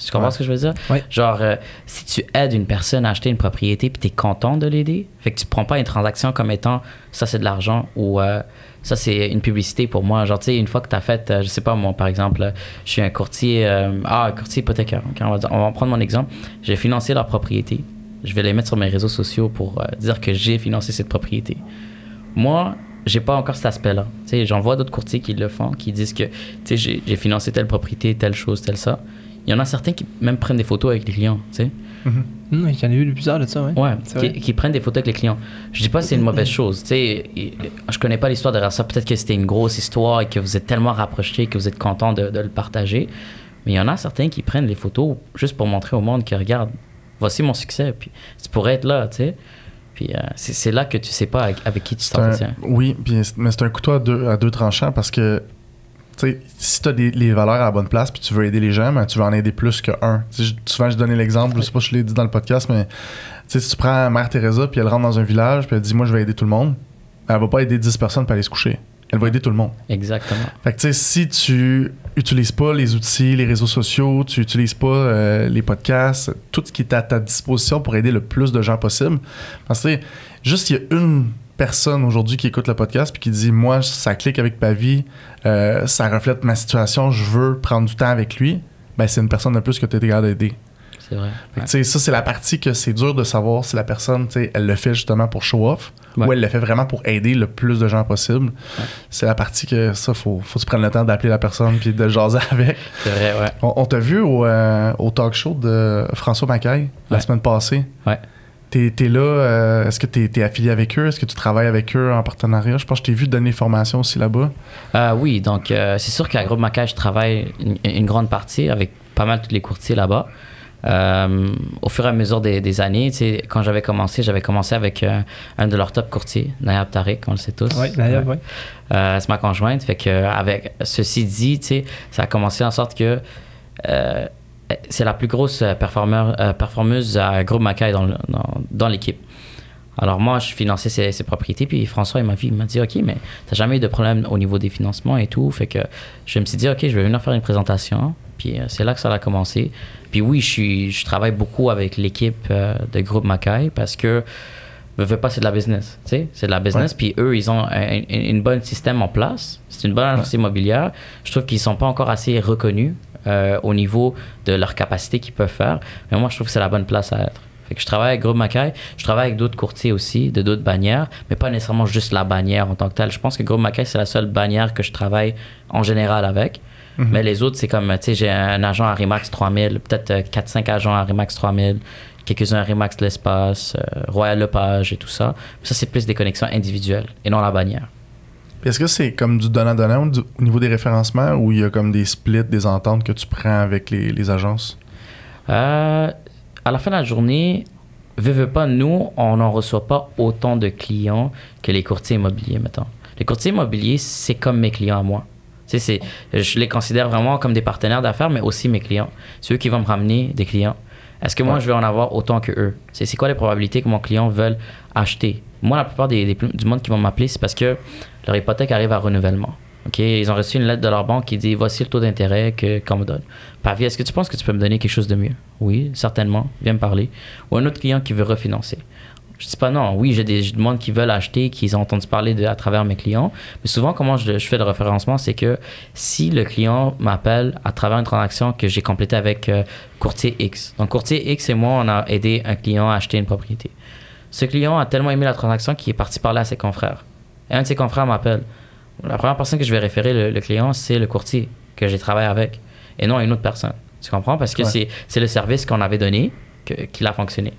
Tu comprends Ouais. ce que je veux dire? Ouais. Genre, euh, si tu aides une personne à acheter une propriété puis tu es content de l'aider, fait que tu prends pas une transaction comme étant ça c'est de l'argent ou euh, ça c'est une publicité pour moi. Genre, tu sais, une fois que tu as fait, euh, je sais pas, moi par exemple, je suis un courtier, ah, un courtier hypothécaire. on, va dire- on va prendre mon exemple. J'ai financé leur propriété. Je vais les mettre sur mes réseaux sociaux pour euh, dire que j'ai financé cette propriété. Moi, j'ai pas encore cet aspect-là. J'en vois d'autres courtiers qui le font, qui disent que, j'ai financé telle propriété, telle chose, telle ça. Il y en a certains qui même prennent des photos avec les clients, tu sais. Mhm. Hum, il y en a eu plusieurs de ça, ouais. Ouais, qui, qui prennent des photos avec les clients. Je dis pas que c'est une mauvaise chose. Tu sais, je connais pas l'histoire derrière ça. Peut-être que c'était une grosse histoire et que vous êtes tellement rapprochés que vous êtes content de, de le partager. Mais il y en a certains qui prennent les photos juste pour montrer au monde que regarde, voici mon succès. Puis tu pourrais être là, tu sais. Puis euh, c'est là que tu sais pas avec, avec qui tu t'entretiens. oui, puis mais c'est un couteau à deux, à deux tranchants parce que tu sais, si tu as les valeurs à la bonne place puis tu veux aider les gens, ben, tu veux en aider plus que un. Tu sais, je- souvent, je donnais l'exemple, je sais pas si je l'ai dit dans le podcast, mais tu sais, si tu prends Mère Teresa puis elle rentre dans un village puis elle dit Moi, je vais aider tout le monde, elle va pas aider 10 personnes pour aller se coucher. Elle va aider tout le monde. Exactement. Fait que tu sais, si tu utilises pas les outils, les réseaux sociaux, tu utilises pas euh, les podcasts, tout ce qui est à ta disposition pour aider le plus de gens possible. Parce que juste il y a une personne aujourd'hui qui écoute le podcast puis qui dit moi ça clique avec ma vie, euh, ça reflète ma situation, je veux prendre du temps avec lui, ben c'est une personne de plus que tu es capable d'aider. C'est vrai. Fait que, ça c'est la partie que c'est dur de savoir si la personne, elle le fait justement pour show off Ouais. ou elle le fait vraiment pour aider le plus de gens possible. C'est la partie que ça faut faut tu prennes le temps d'appeler la personne puis de jaser avec. C'est vrai, ouais. On, on t'a vu au, euh, au talk show de François Macaille la semaine passée. Ouais. T'es es là, euh, est-ce que t'es es affilié avec eux? Est-ce que tu travailles avec eux en partenariat? Je pense que je t'ai vu donner des formations aussi là-bas. Euh, oui, donc euh, c'est sûr qu'à Groupe Macaire, je travaille une, une grande partie avec pas mal tous les courtiers là-bas. Euh, au fur et à mesure des, des années, quand j'avais commencé, j'avais commencé avec euh, un de leurs top courtiers, Nayab Tariq, on le sait tous. Ouais, d'ailleurs, ouais. Euh, c'est ma conjointe. Fait que avec ceci dit, ça a commencé en sorte que euh, c'est la plus grosse performeur, performeuse à Groupe Macaille dans, dans, dans l'équipe. Alors moi, je finançais ses, ses propriétés, puis François, il m'a m'a dit, OK, mais t'as jamais eu de problème au niveau des financements et tout. Fait que je me suis dit, OK, je vais venir faire une présentation. Puis c'est là que ça a commencé. Puis oui, je, suis, je travaille beaucoup avec l'équipe euh, de Groupe Macaille parce que veux, veux pas, c'est de la business. tu sais, C'est de la business. Puis eux, ils ont un, un- une bonne système en place. C'est une bonne agence immobilière. Je trouve qu'ils sont pas encore assez reconnus euh, au niveau de leur capacité qu'ils peuvent faire. Mais moi, je trouve que c'est la bonne place à être. Fait que je travaille avec Groupe Macaille. Je travaille avec d'autres courtiers aussi, de d'autres bannières, mais pas nécessairement juste la bannière en tant que telle. Je pense que Groupe Macaille, c'est la seule bannière que je travaille en général avec. Mhm. Mais les autres, c'est comme, tu sais, j'ai un agent à Remax 3000, peut-être euh, 4-5 agents à Remax 3000, quelques-uns à Remax L'Espace, euh, Royal Lepage et tout ça. Ça, c'est plus des connexions individuelles et non la bannière. Est-ce que c'est comme du donnant-donnant au niveau des référencements ou il y a comme des splits, des ententes que tu prends avec les, les agences? Euh, à la fin de la journée, veux, veux pas, nous, on n'en reçoit pas autant de clients que les courtiers immobiliers, mettons. Les courtiers immobiliers, c'est comme mes clients à moi. Tu sais, je les considère vraiment comme des partenaires d'affaires, mais aussi mes clients. C'est eux qui vont me ramener des clients. Est-ce que moi, je vais en avoir autant que eux? C'est c'est quoi les probabilités que mon client veuille acheter? Moi, la plupart des, des- du monde qui vont m'appeler, c'est parce que leur hypothèque arrive à renouvellement. OK? Ils ont reçu une lettre de leur banque qui dit voici le taux d'intérêt que- qu'on me donne. Pavi, est-ce que tu penses que tu peux me donner quelque chose de mieux? Oui, certainement. Viens me parler. Ou un autre client qui veut refinancer. Je dis pas non. Oui, j'ai des monde qui veulent acheter, qui ont entendu parler de, à travers mes clients. Mais souvent, comment je, je fais le référencement, c'est que si le client m'appelle à travers une transaction que j'ai complétée avec euh, courtier X. Donc, courtier X et moi, on a aidé un client à acheter une propriété. Ce client a tellement aimé la transaction qu'il est parti parler à ses confrères. Et un de ses confrères m'appelle. La première personne que je vais référer le, le client, c'est le courtier que j'ai travaillé avec et non une autre personne. Tu comprends? Parce que Ouais. c'est le service qu'on avait donné qu'il a fonctionné.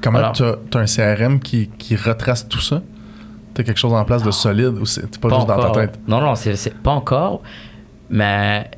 Comment Alors- tu as, un CRM qui, qui retrace tout ça? Tu as quelque chose en place de solide ou c'est pas, juste dans ta tête? Non, non, c'est pas encore. Mais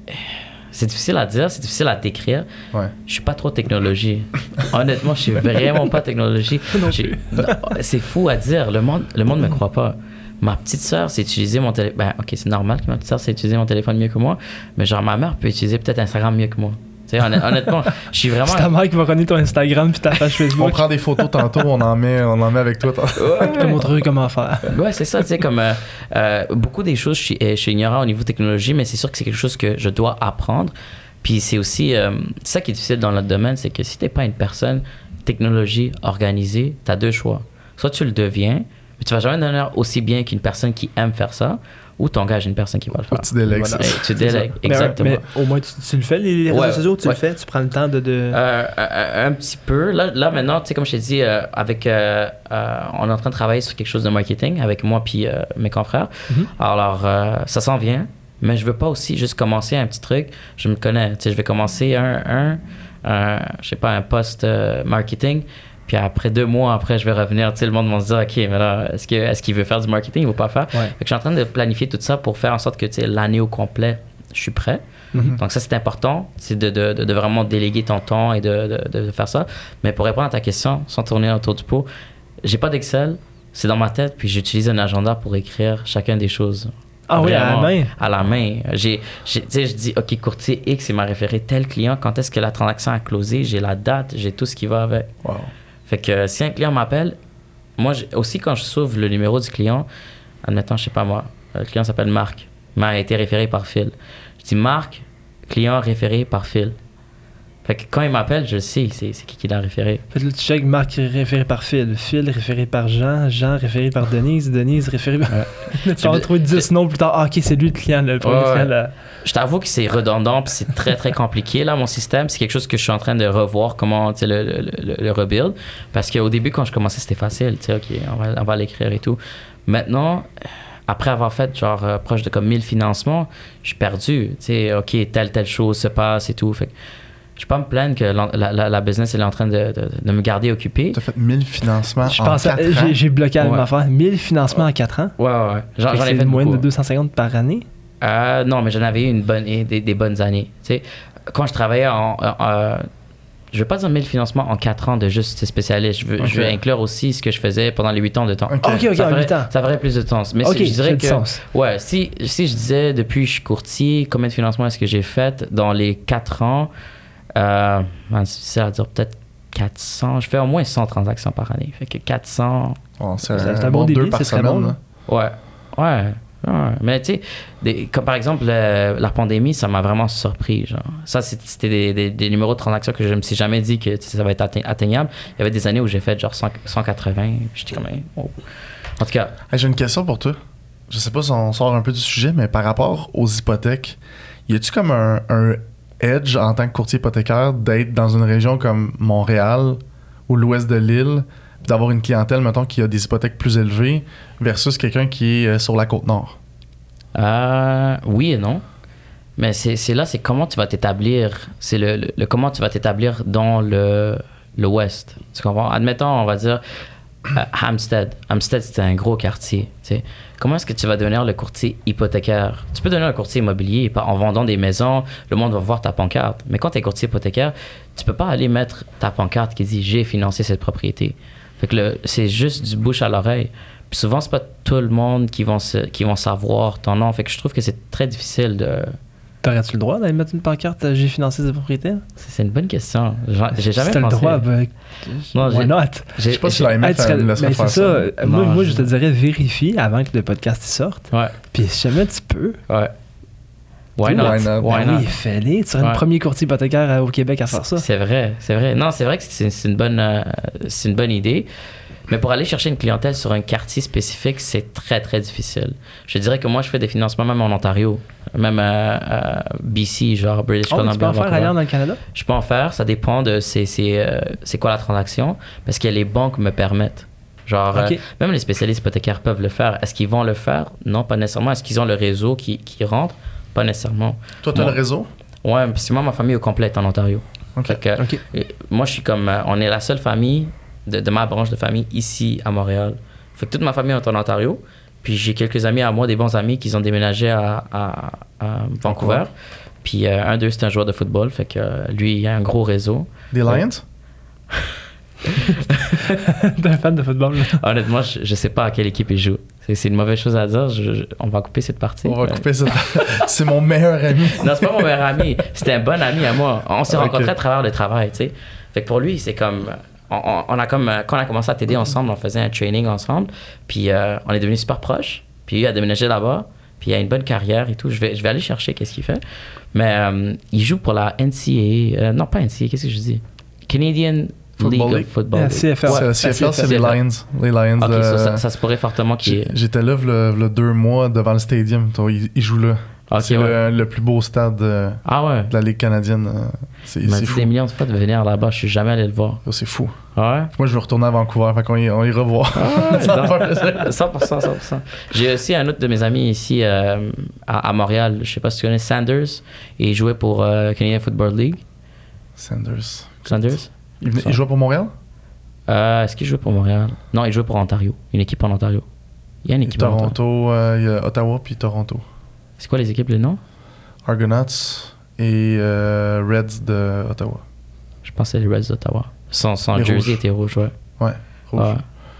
c'est difficile à dire, c'est difficile à décrire. Ouais. Je suis pas trop technologie. Honnêtement, je suis vraiment pas technologie. C'est fou à dire. Le monde, le monde me croit pas. Ma petite sœur sait utiliser mon téléphone. Ben, ok, c'est normal que ma petite sœur sait utiliser mon téléphone mieux que moi. Mais genre, ma mère peut utiliser peut-être Instagram mieux que moi. Tu sais, honn- honnêtement, je suis vraiment. C'est ta mère qui va connaître ton Instagram puis ta page On Facebook. prend des photos tantôt, on en met, on en met avec toi. Je te montrerai comment faire. Ouais, c'est ça, tu sais, comme euh, euh, beaucoup des choses, je suis, euh, je suis ignorant au niveau technologie, mais c'est sûr que c'est quelque chose que je dois apprendre. Puis c'est aussi, euh, ça qui est difficile dans notre domaine, c'est que si t'es pas une personne technologie organisée, tu as deux choix. Soit tu le deviens, mais tu vas jamais devenir aussi bien qu'une personne qui aime faire ça, ou tu engages une personne qui va le faire. Tu délègues Voilà. tu délègues, exactement. mais au moins, tu, tu le fais, les réseaux Ouais, sociaux, tu ouais. le fais, tu prends le temps de. de... Euh, un, un petit peu. Là, là maintenant, tu sais, comme je t'ai dit, euh, avec, euh, euh, on est en train de travailler sur quelque chose de marketing avec moi puis euh, mes confrères. Mhm. Alors, euh, ça s'en vient, mais je veux pas aussi juste commencer un petit truc. Je me connais, tu sais, je vais commencer un, un, un je sais pas, un post euh, marketing. Puis après deux mois après, je vais revenir. Tu sais, le monde va se dire, OK, mais là, est-ce que est-ce qu'il veut faire du marketing? Ou pas faire? Ouais. Fait que je suis en train de planifier tout ça pour faire en sorte que, tu sais, l'année au complet, je suis prêt. Mhm. Donc ça, c'est important, c'est de, de, de, de vraiment déléguer ton temps et de, faire ça. Mais pour répondre à ta question, sans tourner autour du pot, j'ai pas d'Excel, c'est dans ma tête, puis j'utilise un agenda pour écrire chacun des choses. Ah oui, à la main? À la main. J'ai, j'ai- tu sais, je dis, OK, courtier X, il m'a référé tel client, quand est-ce que la transaction a closé, j'ai la date, j'ai tout ce qui va avec. Wow. Fait que euh, si un client m'appelle, moi aussi quand je s'ouvre le numéro du client, admettons, je sais pas moi, le client s'appelle Marc, m'a été référé par Phil. Je dis Marc, client référé par Phil. Fait que quand il m'appelle, je sais, c'est qui qui l'a référé. Fait que là, tu check Marc référé par Phil, Phil référé par Jean, Jean référé par Denise, Denise référé par. tu vas retrouver 10 noms plus tard. Ah, ok, c'est lui le client, le premier Ouais, ouais. client. là. Je t'avoue que c'est redondant puis c'est très très compliqué là mon système. C'est quelque chose que je suis en train de revoir comment tu sais, le, le, le, le rebuild. Parce qu'au début quand je commençais c'était facile, tu sais, ok, on va, on va l'écrire et tout. Maintenant, après avoir fait genre euh, proche de comme 1000 financements, je suis perdu. Tu sais, ok, telle telle chose se passe et tout. Fait que je peux pas me plaindre que la, la, la- business elle est en train de, de, de me garder occupé. Tu as fait 1000 financements Je en pensais, 4 ans? j'ai- bloqué à la même Ouais. affaire. 1000 financements en 4 ans? Ouais, ouais, ouais. J'en ai fait une moyenne de beaucoup. 250 par année? Euh, non, mais j'en avais eu une bonne, des, des bonnes années. Tu sais, quand je travaillais en. en- en- je ne veux pas dire 1000 financements en 4 ans de juste spécialiste. Je veux, je veux Ok. inclure aussi ce que je faisais pendant les 8 ans de temps. Ok. Ok, ça, en ferait, 8 ans. ça ferait plus de sens. Mais ok, c'est- je dirais que. sens. Ouais, si, si je disais depuis je suis courtier, combien de financements est-ce que j'ai fait dans les 4 ans euh, C'est difficile à dire, peut-être 400. Je fais au moins 100 transactions par année. Fait que 400. Bon, c'est un, un bon bon début, deux par c'est très semaine. bon, là. Ouais, ouais. ouais. Mais tu sais, comme par exemple la pandémie, ça m'a vraiment surpris. Genre. Ça, c'était des, des- des numéros de transaction que je me suis jamais dit que ça va être atte- atteignable. Il y avait des années où j'ai fait genre 100 180. J'étais comme, oh. En tout cas, Hey, J'ai une question pour toi. Je sais pas si on sort un peu du sujet, mais par rapport aux hypothèques, y a-tu comme un, un edge en tant que courtier hypothécaire d'être dans une région comme Montréal ou l'ouest de l'île, d'avoir une clientèle, mettons, qui a des hypothèques plus élevées versus quelqu'un qui est euh, sur la côte nord? Euh, oui et non. Mais c'est là, c'est comment tu vas t'établir. C'est le, le- le comment tu vas t'établir dans le l'Ouest. Tu comprends? Admettons, on va dire euh, Hampstead. Hampstead, c'est un gros quartier. tu sais. Comment est-ce que tu vas devenir le courtier hypothécaire? Tu peux devenir un courtier immobilier en vendant des maisons. Le monde va voir ta pancarte. Mais quand tu es courtier hypothécaire, tu peux pas aller mettre ta pancarte qui dit j'ai financé cette propriété. Fait que le- c'est juste du bouche à l'oreille. Puis souvent, c'est pas tout le monde qui vont, qui vont savoir ton nom. Fait que je trouve que c'est très difficile de, T'aurais-tu le droit d'aller mettre une pancarte J'ai financé des propriétaires? C'est c'est une bonne question. J'ai jamais Si pensé. le droit, ben, Non, why not? Je j'ai- sais pas si j'ai- la Hey, MF tu serais- elle me laisserait ben, faire c'est ça. ça. Moi, Non, moi, je- te dirais vérifie avant que le podcast sorte. Ouais, Puis si jamais tu peux, ouais. Why Why not? not? Why ben not? oui, fais-les. Tu serais Ouais. le premier courtier hypothécaire au Québec à faire ça. C'est vrai, c'est vrai. Non, c'est vrai que c'est c'est une bonne, euh, c'est une bonne idée. Mais pour aller chercher une clientèle sur un quartier spécifique, c'est très très difficile. Je dirais que moi, je fais des financements même en Ontario, même à, à BC, genre British Oh, Columbia. tu peux en faire ailleurs dans le Canada? Je peux en faire, ça dépend de c'est c'est euh, c'est quoi la transaction, parce que les banques me permettent. Genre, euh, même les spécialistes hypothécaires peuvent le faire. Est-ce qu'ils vont le faire? Non, pas nécessairement. Est-ce qu'ils ont le réseau qui, qui rentre? Pas nécessairement. Toi, t'as Moi- le réseau? Ouais, parce que moi, ma famille au complet est en Ontario. Ok. Fait que, Ok. et moi, je suis comme. euh, on est la seule famille de, de ma branche de famille ici à Montréal. Fait que toute ma famille est en Ontario. Puis j'ai quelques amis à moi, des bons amis, qui ont déménagé à, à- à Vancouver. Puis euh, un d'eux, c'est un joueur de football. Fait que euh, lui, il a un gros réseau. Des Ouais. Lions? T'es un fan de football, là. Honnêtement, je, je sais pas à quelle équipe il joue. C'est, une mauvaise chose à dire. Je- je- on va couper cette partie. On va Euh, couper ça. C'est mon meilleur ami. Non, c'est pas mon meilleur ami. C'était un bon ami à moi. On s'est rencontrés à travers le travail, tu sais. Fait que pour lui, c'est comme. On, a comme. euh, Quand on a commencé à t'aider ensemble, on faisait un training ensemble. Puis euh, on est devenus super proches. Puis lui a déménagé là-bas. Puis il a une bonne carrière et tout. Je vais, je vais aller chercher qu'est-ce qu'il fait. Mais euh, il joue pour la NCAA. euh, non, pas NCAA, qu'est-ce que je dis? Canadian Football League of Football. League. CFL. Ouais, CFL, c'est c'est les. Lions. Les Lions. Ça, euh, ça, ça se pourrait fortement qu'il J'étais là le, le deux mois devant le stadium. Toi, Il, il joue là. Ok, c'est ouais. le, le plus beau stade euh, Ah ouais. de la Ligue canadienne. euh, C'est fou. des millions de fois de venir là-bas. Je suis jamais allé le voir. C'est fou. Ah ouais? Moi, je veux retourner à Vancouver. Fait qu'on y, on ira voir. Ah, Ça non. va faire plaisir. 100%, 100%. J'ai aussi un autre de mes amis ici euh, à, à Montréal. Je sais pas si tu connais Sanders. Et il jouait pour euh, Canadian Football League. Sanders. Sanders? Il, venait- il jouait pour Montréal? Est-ce qu'il jouait pour Montréal? Non, il jouait pour Ontario. Une équipe en Ontario. Il y a une équipe en Ontario. Toronto, il y a Ottawa puis Toronto. C'est quoi les équipes, les noms? Argonauts et euh, Reds de Ottawa. Je pensais les Reds d'Ottawa. Son, son Les jersey rouges. était rouge, ouais. Rouge.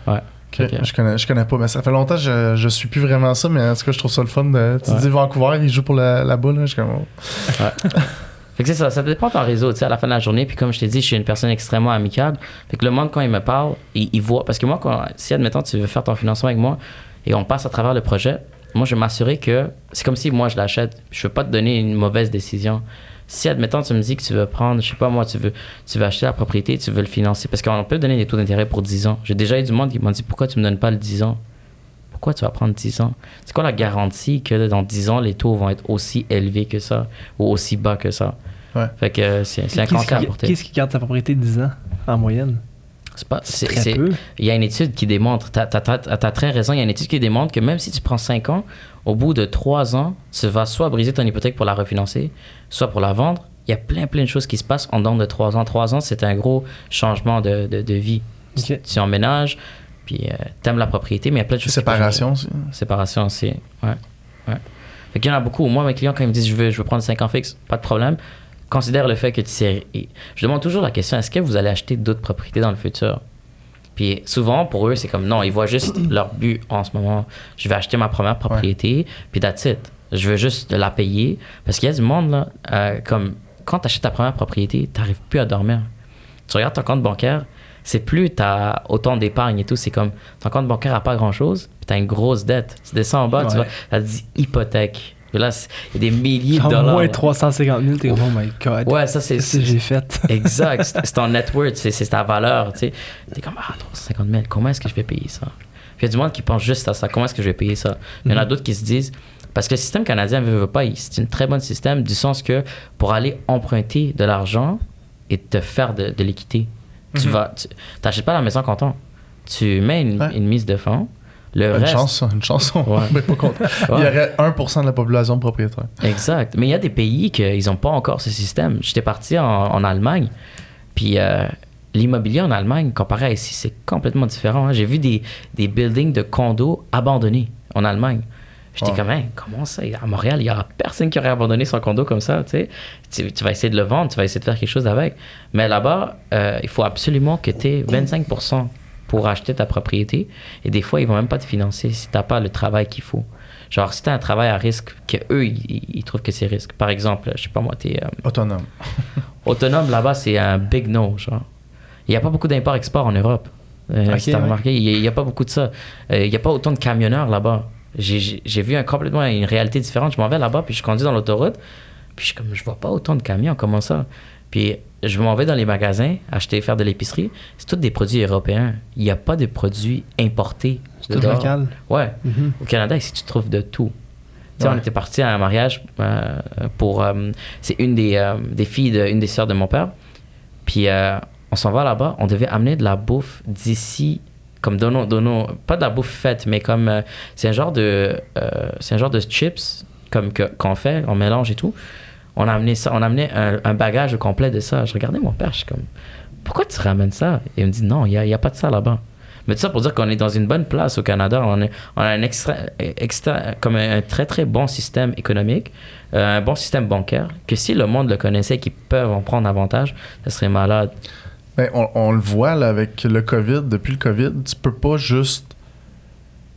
Ouais. Ok, Ok. Je, connais, je connais pas, mais ça fait longtemps que je, je suis plus vraiment ça, mais en tout cas, je trouve ça le fun. De, tu Ouais. dis Vancouver, il joue pour la, la boule. là, Je suis comme, oh. Fait que c'est ça, ça dépend de ton réseau, tu sais, à la fin de la journée. Puis comme je t'ai dit, je suis une personne extrêmement amicable. Fait que le monde, quand il me parle, il, il voit. Parce que moi, quand, si admettons, tu veux faire ton financement avec moi et on passe à travers le projet, moi, je vais m'assurer que c'est comme si moi, je l'achète. Je veux pas te donner une mauvaise décision. Si, admettons, tu me dis que tu veux prendre, je sais pas moi, tu veux, tu veux acheter la propriété, tu veux le financer. Parce qu'on peut donner des taux d'intérêt pour 10 ans. J'ai déjà eu du monde qui m'a dit pourquoi tu me donnes pas le 10 ans? Pourquoi tu vas prendre 10 ans? C'est quoi la garantie que dans 10 ans, les taux vont être aussi élevés que ça ou aussi bas que ça? Ouais. Fait que euh, c'est un conseil à qui, porter. qu'est-ce qui garde sa propriété 10 ans en moyenne? C'est pas-. Il y a une étude qui démontre, tu as, très raison, il y a une étude qui démontre que même si tu prends 5 ans, au bout de 3 ans, tu vas soit briser ton hypothèque pour la refinancer, soit pour la vendre. Il y a plein, plein de choses qui se passent en dedans de 3 ans. 3 ans, c'est un gros changement de, de, de vie. Tu, Ok. tu emménages, puis euh, t'aimes la propriété, mais il y a plein de choses séparation aussi. Séparation aussi, ouais. ouais. Fait qu'il y en a beaucoup. Moi, mes clients, quand ils me disent je veux, je veux prendre 5 ans fixe, pas de problème. Considère le fait que tu sais. et Je demande toujours la question est-ce que vous allez acheter d'autres propriétés dans le futur? Puis souvent, pour eux, c'est comme non, ils voient juste leur but en ce moment. Je vais acheter ma première propriété, puis that's it. Je veux juste la payer. Parce qu'il y a du monde, là, euh, comme quand tu achètes ta première propriété, tu n'arrives plus à dormir. Tu regardes ton compte bancaire, c'est plus tu as autant d'épargne et tout, c'est comme ton compte bancaire n'a pas grand-chose, puis tu as une grosse dette. Tu descends en bas, tu vois, ça dit hypothèque. Puis là, il y a des milliers de dollars. moins là. 350 000, t'es comme, oh my god. Ouais, ça, c'est. Qu'est-ce que j'ai fait? Exact. C'est ton net worth, c'est ta valeur, tu sais. T'es comme, ah, 350 000, comment est-ce que je vais payer ça? Puis il y a du monde qui pense juste à ça, comment est-ce que je vais payer ça? Il y en a Mhm. d'autres qui se disent, parce que le système canadien veut, veut pas, c'est un très bon système, du sens que pour aller emprunter de l'argent et te faire de, de l'équité, tu Mhm. vas, tu t'achètes pas la maison comptant. Tu mets une, Ouais. une mise de fonds, le Une reste. chance, une chance. on Ouais. est pas content. Il y aurait 1% de la population de propriétaires. Exact. Mais il y a des pays qu'ils n'ont pas encore ce système. J'étais parti en, en Allemagne, puis euh, l'immobilier en Allemagne, comparé à ici, c'est complètement différent. hein. J'ai vu des, des buildings de condos abandonnés en Allemagne. J'étais Ouais. comme, Hein, comment ça? À Montréal, il n'y aura personne qui aurait abandonné son condo comme ça, tu sais? Tu, tu vas essayer de le vendre, tu vas essayer de faire quelque chose avec. Mais là-bas, euh, il faut absolument que tu aies 25% pour acheter ta propriété. Et des fois, ils vont même pas te financer si tu n'as pas le travail qu'il faut. Genre, si t'as un travail à risque, que eux ils, ils trouvent que c'est risque. Par exemple, je sais pas moi, t'es euh, Autonome. autonome là-bas, c'est un big no. Genre, il y a pas beaucoup d'import-export en Europe. Euh, Ok, si t'as ouais. remarqué, il y, a- il y a pas beaucoup de ça. Euh, il y a pas autant de camionneurs là-bas. J'ai- vu un, complètement une réalité différente. Je m'en vais là-bas, puis je conduis dans l'autoroute, puis je suis comme, je vois pas autant de camions, comment ça? Puis je m'en vais dans les magasins, acheter, faire de l'épicerie. C'est tous des produits européens. Il n'y a pas de produits importés. C'est tout dehors. local? Ouais. Mhm. Au Canada, ici, tu trouves de tout. Tu sais, Ouais. on était parti à un mariage euh, pour. euh, c'est une des, euh, des filles, de, une des sœurs de mon père. Puis on s'en va là-bas. On devait amener de la bouffe d'ici, comme nos- Pas de la bouffe faite, mais comme. c'est un genre de. c'est un genre de chips, comme qu'on fait, on mélange et tout. On a amené ça, on a amené un, un bagage complet de ça. Je regardais mon père, je suis comme. Pourquoi tu ramènes ça? Et il me dit non, il n'y a, y a pas de ça là-bas. Mais tout ça pour dire qu'on est dans une bonne place au Canada. On, est, on a un extra, comme un, très très bon système économique, euh, un bon système bancaire, que si le monde le connaissait, qu'ils peuvent en prendre avantage, ça serait malade. Ben, on, on le voit là, avec le COVID, depuis le COVID, tu peux pas juste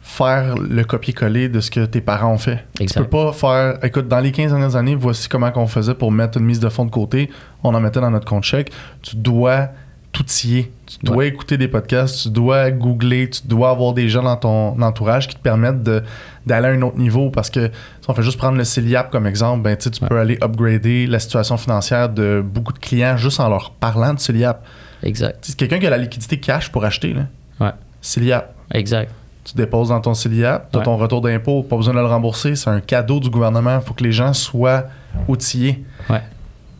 faire le copier-coller de ce que tes parents ont fait. Tu Exact. peux pas faire, écoute, dans les 15 dernières années, voici comment on faisait pour mettre une mise de fonds de côté, on en mettait dans notre compte chèque. Tu dois tout y est. Tu dois écouter des podcasts, tu dois googler, tu dois avoir des gens dans ton entourage qui te permettent d'aller à un autre niveau parce que si on fait juste prendre le CELIAP comme exemple, ben, tu tu Ouais. peux aller upgrader la situation financière de beaucoup de clients juste en leur parlant de CELIAP. Exact. C'est quelqu'un qui a la liquidité cash pour acheter, là. Ouais. CELIAP. Exact. Tu déposes dans ton CELIAP, tu as Ouais. ton retour d'impôt, pas besoin de le rembourser, c'est un cadeau du gouvernement. Il faut que les gens soient outillés. Ouais.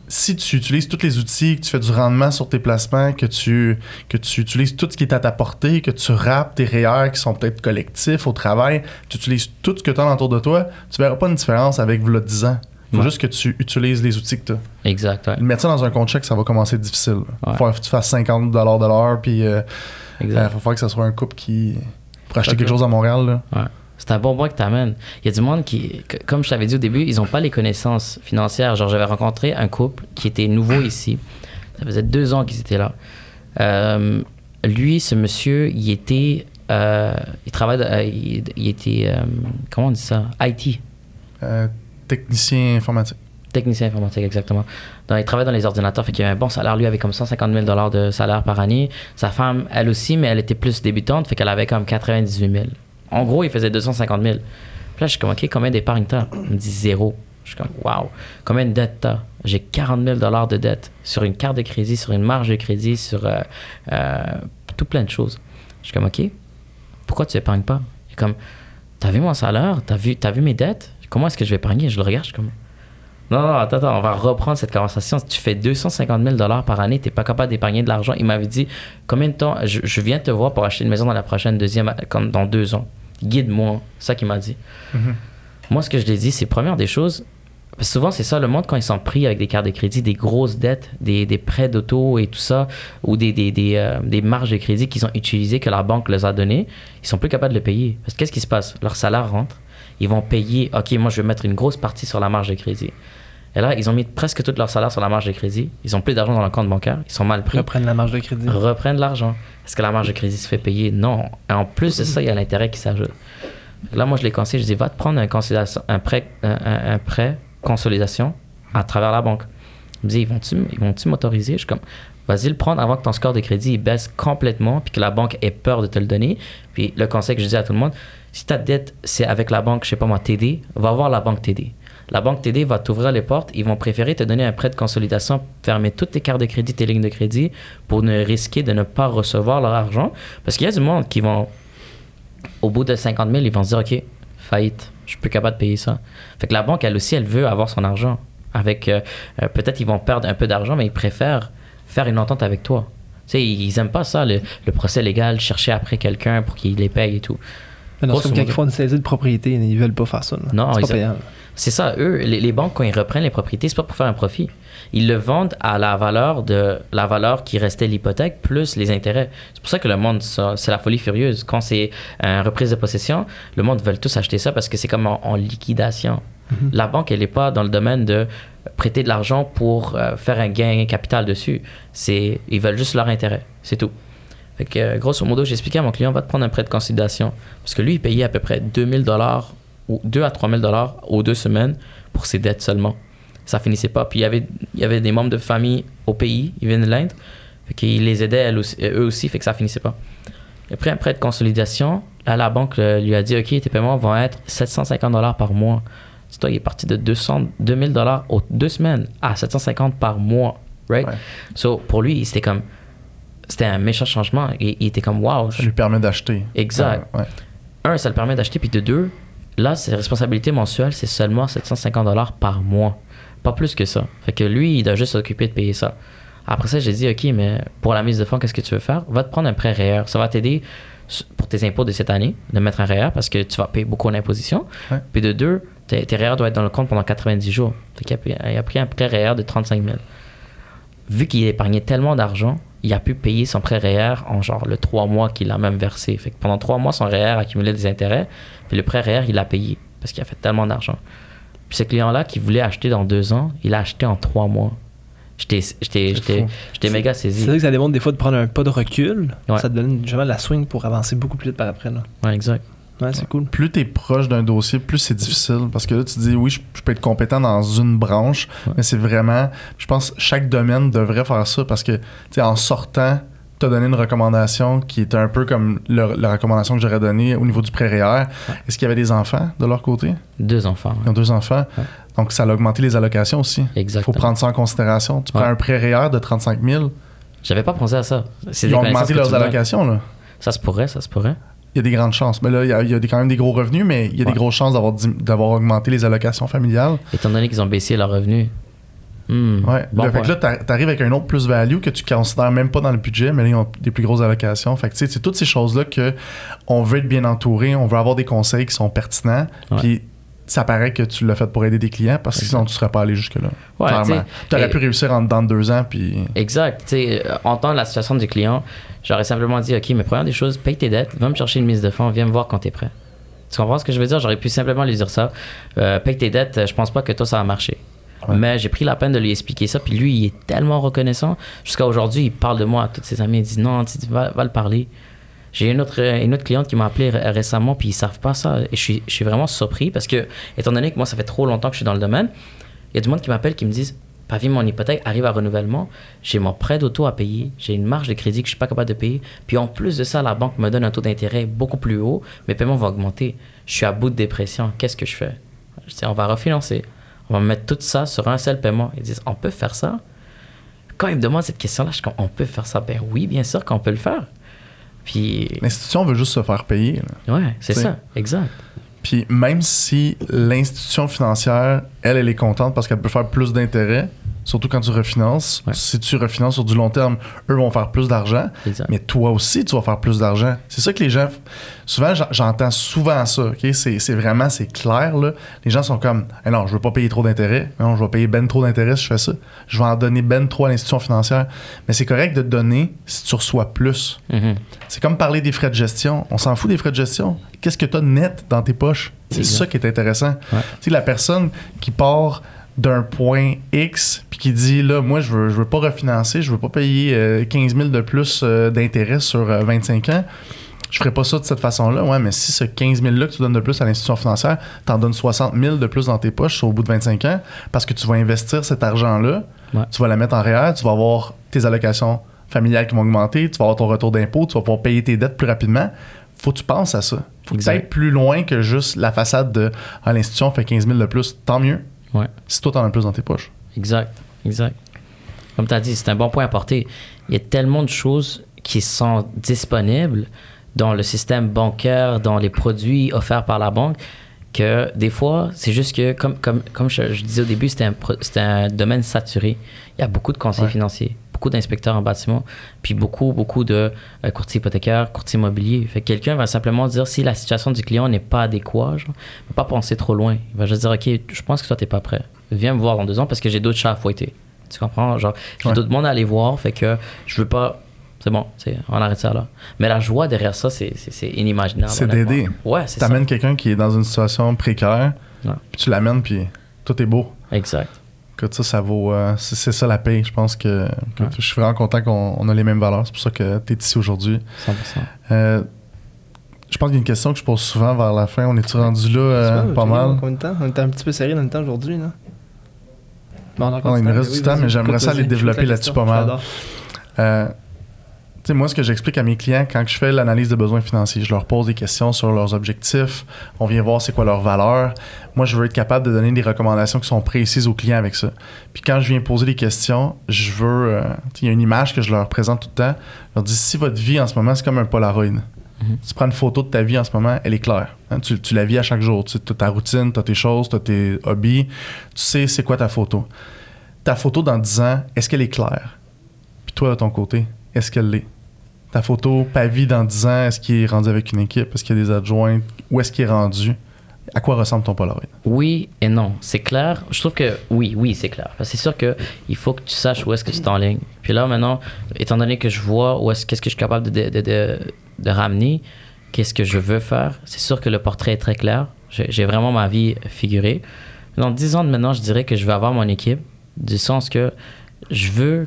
Si tu utilises tous les outils, que tu fais du rendement sur tes placements, que tu, que tu utilises tout ce qui est à ta portée, que tu rappes tes REER qui sont peut-être collectifs au travail, tu utilises tout ce que tu as autour de toi, tu verras pas une différence avec v'là 10 ans. Il faut Ouais. juste que tu utilises les outils que tu as. Exact. Ouais. Mettre ça dans un compte chèque, ça va commencer difficile. Il faut que tu fasses 50 de l'heure, puis il Exact. faut faire que ce soit un couple qui. Pour acheter quelque chose à Montréal. Là. Ouais. C'est un bon point que tu amènes. Il y a du monde qui, que- comme je t'avais dit au début, ils n'ont pas les connaissances financières. Genre, j'avais rencontré un couple qui était nouveau ici. Ça faisait deux ans qu'ils étaient là. Euh, lui, ce monsieur, il était. euh, il travaille. euh, il, il était. comment on dit ça? IT. Technicien informatique. Technicien informatique, exactement. Donc, il travaille dans les ordinateurs, fait qu'il avait un bon salaire. Lui avait comme 150 000 de salaire par année. Sa femme, elle aussi, mais elle était plus débutante, fait qu'elle avait comme 98 000. En gros, il faisait 250 000. Puis là, je suis comme, OK, combien d'épargne t'as? Il me dit zéro. Je suis comme, wow. Combien de dettes t'as? J'ai 40 000 de dettes sur une carte de crédit, sur une marge de crédit, sur euh, euh, tout plein de choses. Je suis comme, OK, pourquoi tu épargnes pas? Il est comme, t'as vu mon salaire? T'as vu, t'as vu mes dettes? Comment est-ce que je vais épargner? Je le regarde, je suis comme, non, non, attends, attends, on va reprendre cette conversation. Si tu fais 250 000 par année, tu n'es pas capable d'épargner de l'argent. Il m'avait dit Combien de temps je, je viens te voir pour acheter une maison dans la prochaine deuxième, comme dans deux ans. Guide-moi. C'est ça qu'il m'a dit. Mhm. Moi, ce que je lui ai dit, c'est première des choses. souvent, c'est ça, le monde, quand ils sont pris avec des cartes de crédit, des grosses dettes, des, des prêts d'auto et tout ça, ou des, des, des, euh, des marges de crédit qu'ils ont utilisées, que la banque les a données, ils sont plus capables de le payer. Parce que qu'est-ce qui se passe? Leur salaire rentre, ils vont payer, OK, moi, je vais mettre une grosse partie sur la marge de crédit. Et là, ils ont mis presque tout leur salaire sur la marge de crédit. Ils ont plus d'argent dans leur compte bancaire. Ils sont mal pris. Reprennent la marge de crédit. Reprennent l'argent. Est-ce que la marge de crédit se fait payer? Non. Et en plus de ça, il y a l'intérêt qui s'ajoute. Là, moi, je les conseille. Je dis, va te prendre un, prêt, un, prêt consolidation à travers la banque. Il me dit, ils vont-tu ils m'autoriser? Je suis comme, vas-y le prendre avant que ton score de crédit il baisse complètement puis que la banque ait peur de te le donner. Puis le conseil que je dis à tout le monde, si ta dette, c'est avec la banque, je sais pas moi, TD, va voir la banque TD. La banque TD va t'ouvrir les portes. Ils vont préférer te donner un prêt de consolidation, fermer toutes tes cartes de crédit, tes lignes de crédit pour ne risquer de ne pas recevoir leur argent. Parce qu'il y a du monde qui vont, au bout de 50 000, ils vont se dire, OK, faillite, je suis plus capable de payer ça. Fait que la banque, elle aussi, elle veut avoir son argent. Avec, euh, euh, peut-être ils vont perdre un peu d'argent, mais ils préfèrent faire une entente avec toi. Tu sais, ils aiment pas ça, le, le procès légal, chercher après quelqu'un pour qu'il les paye et tout. Mais non, Grosso c'est comme quand modo. ils font une saisie de propriété, ils veulent pas faire ça. là. Non, c'est ils- pas payant. C'est ça, eux, les, les banques, quand ils reprennent les propriétés, c'est pas pour faire un profit. Ils le vendent à la valeur de la valeur qui restait l'hypothèque plus les intérêts. C'est pour ça que le monde, c'est la folie furieuse. Quand c'est une reprise de possession, le monde veut tous acheter ça parce que c'est comme en, en liquidation. Mhm. La banque, elle n'est pas dans le domaine de prêter de l'argent pour euh, faire un gain capital dessus. C'est, ils veulent juste leur intérêt. C'est tout. Fait que, euh, grosso modo, j'ai expliqué à mon client, va te prendre un prêt de consolidation. Parce que lui, il payait à peu près 2000 dollars ou 2 à 3 000 dollars aux deux semaines pour ses dettes seulement. Ça finissait pas. Puis il y avait, il y avait des membres de famille au pays, ils viennent de l'Inde, qu'ils les aidaient elles aussi- eux aussi, fait que ça finissait pas. Il a pris un prêt de consolidation. Là, la banque euh, lui a dit OK, tes paiements vont être 750 dollars par mois. C'est toi, il est parti de 200, 2000 dollars aux deux semaines à 750 par mois. Right? Ouais. So, pour lui, c'était comme. C'était un méchant changement. Et il était comme wow. Ça lui permet d'acheter. Exact. Ouais. Un, ça le permet d'acheter. Puis de deux, là, ses responsabilités mensuelles, c'est seulement 750 dollars par mois. Pas plus que ça. Fait que lui, il doit juste s'occuper de payer ça. Après ça, j'ai dit, OK, mais pour la mise de fonds, qu'est-ce que tu veux faire? Va te prendre un prêt REER. Ça va t'aider pour tes impôts de cette année de mettre un REER parce que tu vas payer beaucoup d'imposition. Ouais. Puis de deux, tes, tes REER doivent être dans le compte pendant 90 jours. Fait qu'il a, il a pris un prêt REER de 35 000. Vu qu'il épargnait tellement d'argent, il a pu payer son prêt REER en genre le 3 mois qu'il a même versé. Fait que pendant 3 mois, son REER accumulait des intérêts. Puis le prêt REER, il l'a payé parce qu'il a fait tellement d'argent. Puis ce client-là qui voulait acheter dans 2 ans, il a acheté en 3 mois. J'étais méga C'est saisi. vrai que ça démontre des fois de prendre un pas de recul. Ouais. Ça te donne justement la swing pour avancer beaucoup plus vite par après. Là. Ouais, exact. Ouais, c'est cool. Plus tu es proche d'un dossier, plus c'est difficile. Parce que là, tu dis, oui, je, je peux être compétent dans une branche, Ouais. mais c'est vraiment. Je pense que chaque domaine devrait faire ça parce que, tu sais, en sortant, tu as donné une recommandation qui était un peu comme le- la recommandation que j'aurais donnée au niveau du pré REER. Est-ce qu'il y avait des enfants de leur côté? Deux enfants. Ils ouais. ont deux enfants. Ouais. Donc, ça a augmenté les allocations aussi. Il Exactement. faut prendre ça en considération. Tu prends Ouais. un prêt REER de 35 000, J'avais pas pensé à ça. C'est ils ont augmenté leurs allocations. Là. Ça se pourrait, ça se pourrait. Il y a des grandes chances. Mais là, il y a, il y a des- quand même des gros revenus, mais il y a Ouais. des grosses chances d'avoir augmenté les allocations familiales. Étant donné qu'ils ont baissé leurs revenus. Hmm, Ouais. bon Là, fait que là, t'a- t'arrives avec un autre plus-value que tu considères même pas dans le budget, mais là, ils ont des plus grosses allocations. Fait que, tu sais, c'est toutes ces choses-là que on veut être bien entouré, on veut avoir des conseils qui sont pertinents. Ouais. Puis, ça paraît que tu l'as fait pour aider des clients parce que sinon, tu serais pas allé jusque-là. Ouais, Clairement. tu aurais et- pu réussir en dedans de deux ans, puis. Exact. Tu sais, euh, entendre la situation du client, j'aurais simplement dit, OK, mais première des choses, paye tes dettes, va me chercher une mise de fonds, viens me voir quand tu es prêt. Tu comprends ce que je veux dire? J'aurais pu simplement lui dire ça. Euh, paye tes dettes, euh, je pense pas que toi, ça va marcher. Ouais. Mais j'ai pris la peine de lui expliquer ça. Puis lui, il est tellement reconnaissant. Jusqu'à aujourd'hui, il parle de moi à tous ses amis. Il dit non, va le parler. J'ai une autre, une autre cliente qui m'a appelé ré- récemment, puis ils savent pas ça. Et je suis, je suis vraiment surpris parce que, étant donné que moi, ça fait trop longtemps que je suis dans le domaine, il y a du monde qui m'appelle qui me disent Pavi, mon hypothèque arrive à renouvellement, j'ai mon prêt d'auto à payer, j'ai une marge de crédit que je suis pas capable de payer, puis en plus de ça, la banque me donne un taux d'intérêt beaucoup plus haut, mes paiements vont augmenter. Je suis à bout de dépression, qu'est-ce que je fais? Je dis On va refinancer, on va mettre tout ça sur un seul paiement. Ils disent On peut faire ça Quand ils me demandent cette question-là, je comme On peut faire ça Ben oui, bien sûr qu'on peut le faire. Puis, L'institution veut juste se faire payer. là. ouais, c'est ça, exact. Puis même si l'institution financière, elle, elle est contente parce qu'elle peut faire plus d'intérêt, surtout quand tu refinances. Ouais. Si tu refinances sur du long terme, eux vont faire plus d'argent. Mais toi aussi, tu vas faire plus d'argent. C'est ça que les gens. Souvent, j'en- j'entends souvent ça. ok? C'est c'est vraiment, c'est clair. Là. Les gens sont comme Eh non, je veux pas payer trop d'intérêt. Non, je vais payer ben trop d'intérêt si je fais ça. Je vais en donner ben trop à l'institution financière. Mais c'est correct de te donner si tu reçois plus. Mhm. C'est comme parler des frais de gestion. On s'en fout des frais de gestion. Qu'est-ce que tu as net dans tes poches? C'est ça qui est intéressant. Ouais. Tu sais, la personne qui part d'un point X puis qui dit là, moi, je veux, je veux pas refinancer, je veux pas payer euh, 15 000 de plus euh, d'intérêt sur euh, 25 ans. Je ferais pas ça de cette façon-là. Ouais, mais si ce 15 000-là que tu donnes de plus à l'institution financière, t'en donnes 60 000 de plus dans tes poches au bout de 25 ans parce que tu vas investir cet argent-là, Ouais. tu vas la mettre en réel, tu vas avoir tes allocations familiales qui vont augmenter, tu vas avoir ton retour d'impôt, tu vas pouvoir payer tes dettes plus rapidement. Faut que tu penses à ça. Faut que tu ailles plus loin que juste la façade de ah, l'institution fait 15 000 de plus. Tant mieux. Ouais. Si toi, t'en as plus dans tes poches. Exact, exact. Comme tu as dit, c'est un bon point à porter. Il y a tellement de choses qui sont disponibles dans le système bancaire, dans les produits offerts par la banque, que des fois, c'est juste que, comme, comme, comme je, je disais au début, c'était un, un domaine saturé. Il y a beaucoup de conseillers Ouais. financiers, beaucoup d'inspecteurs en bâtiment, puis beaucoup, beaucoup de euh, courtiers hypothécaires, courtiers immobiliers. Fait que quelqu'un va simplement dire si la situation du client n'est pas adéquate, genre, il va pas penser trop loin. Il va juste dire, OK, je pense que toi, t'es pas prêt. Viens me voir dans deux ans parce que j'ai d'autres chats à fouetter. Tu comprends? Genre, j'ai Ouais. d'autres monde à aller voir, fait que je veux pas. C'est bon, on arrête ça là. Mais la joie derrière ça, c'est, inimaginable. C'est d'aider. Ouais, c'est ça. T'amènes quelqu'un qui est dans une situation précaire, Ouais. puis tu l'amènes, puis tout est beau. Exact. Écoute, ça, ça vaut. euh, c'est ça la paye. Je pense que. que Ouais. Je suis vraiment content qu'on on a les mêmes valeurs. C'est pour ça que tu es ici aujourd'hui. 100%. Euh, Je pense qu'il y a une question que je pose souvent vers la fin. On est-tu rendu là euh, pas mal? Combien de temps? On était un petit peu serré dans le temps aujourd'hui, là. Bon, on a encore Non, du il temps, reste du temps, mais j'aimerais ça aller développer là-dessus pas mal. J'adore. Euh, tu sais, moi, ce que j'explique à mes clients quand je fais l'analyse de besoins financiers, je leur pose des questions sur leurs objectifs. On vient voir c'est quoi leur valeur. Moi, je veux être capable de donner des recommandations qui sont précises aux clients avec ça. Puis quand je viens poser des questions, je veux. euh, il y a une image que je leur présente tout le temps. Je leur dis si votre vie en ce moment, c'est comme un Polaroid. Tu prends une photo de ta vie en ce moment, elle est claire. Hein, tu, tu la vis à chaque jour. Tu as ta routine, tu as tes choses, tu as tes hobbies. Tu sais c'est quoi ta photo. Ta photo dans 10 ans, est-ce qu'elle est claire? Puis toi, de ton côté, est-ce qu'elle l'est? Ta photo, vie dans 10 ans, est-ce qu'il est rendu avec une équipe? Est-ce qu'il y a des adjoints? Où est-ce qu'il est rendu? À quoi ressemble ton Polaroid? Oui et non. C'est clair. Je trouve que oui, oui, c'est clair. Parce que c'est sûr que il faut que tu saches où est-ce que tu t'enlignes. Puis là, maintenant, étant donné que je vois où est-ce qu'est-ce que je suis capable de, de, de, de ramener, qu'est-ce que je veux faire, c'est sûr que le portrait est très clair. J'ai j'ai vraiment ma vie figurée. Dans 10 ans de maintenant, je dirais que je vais avoir mon équipe, du sens que je veux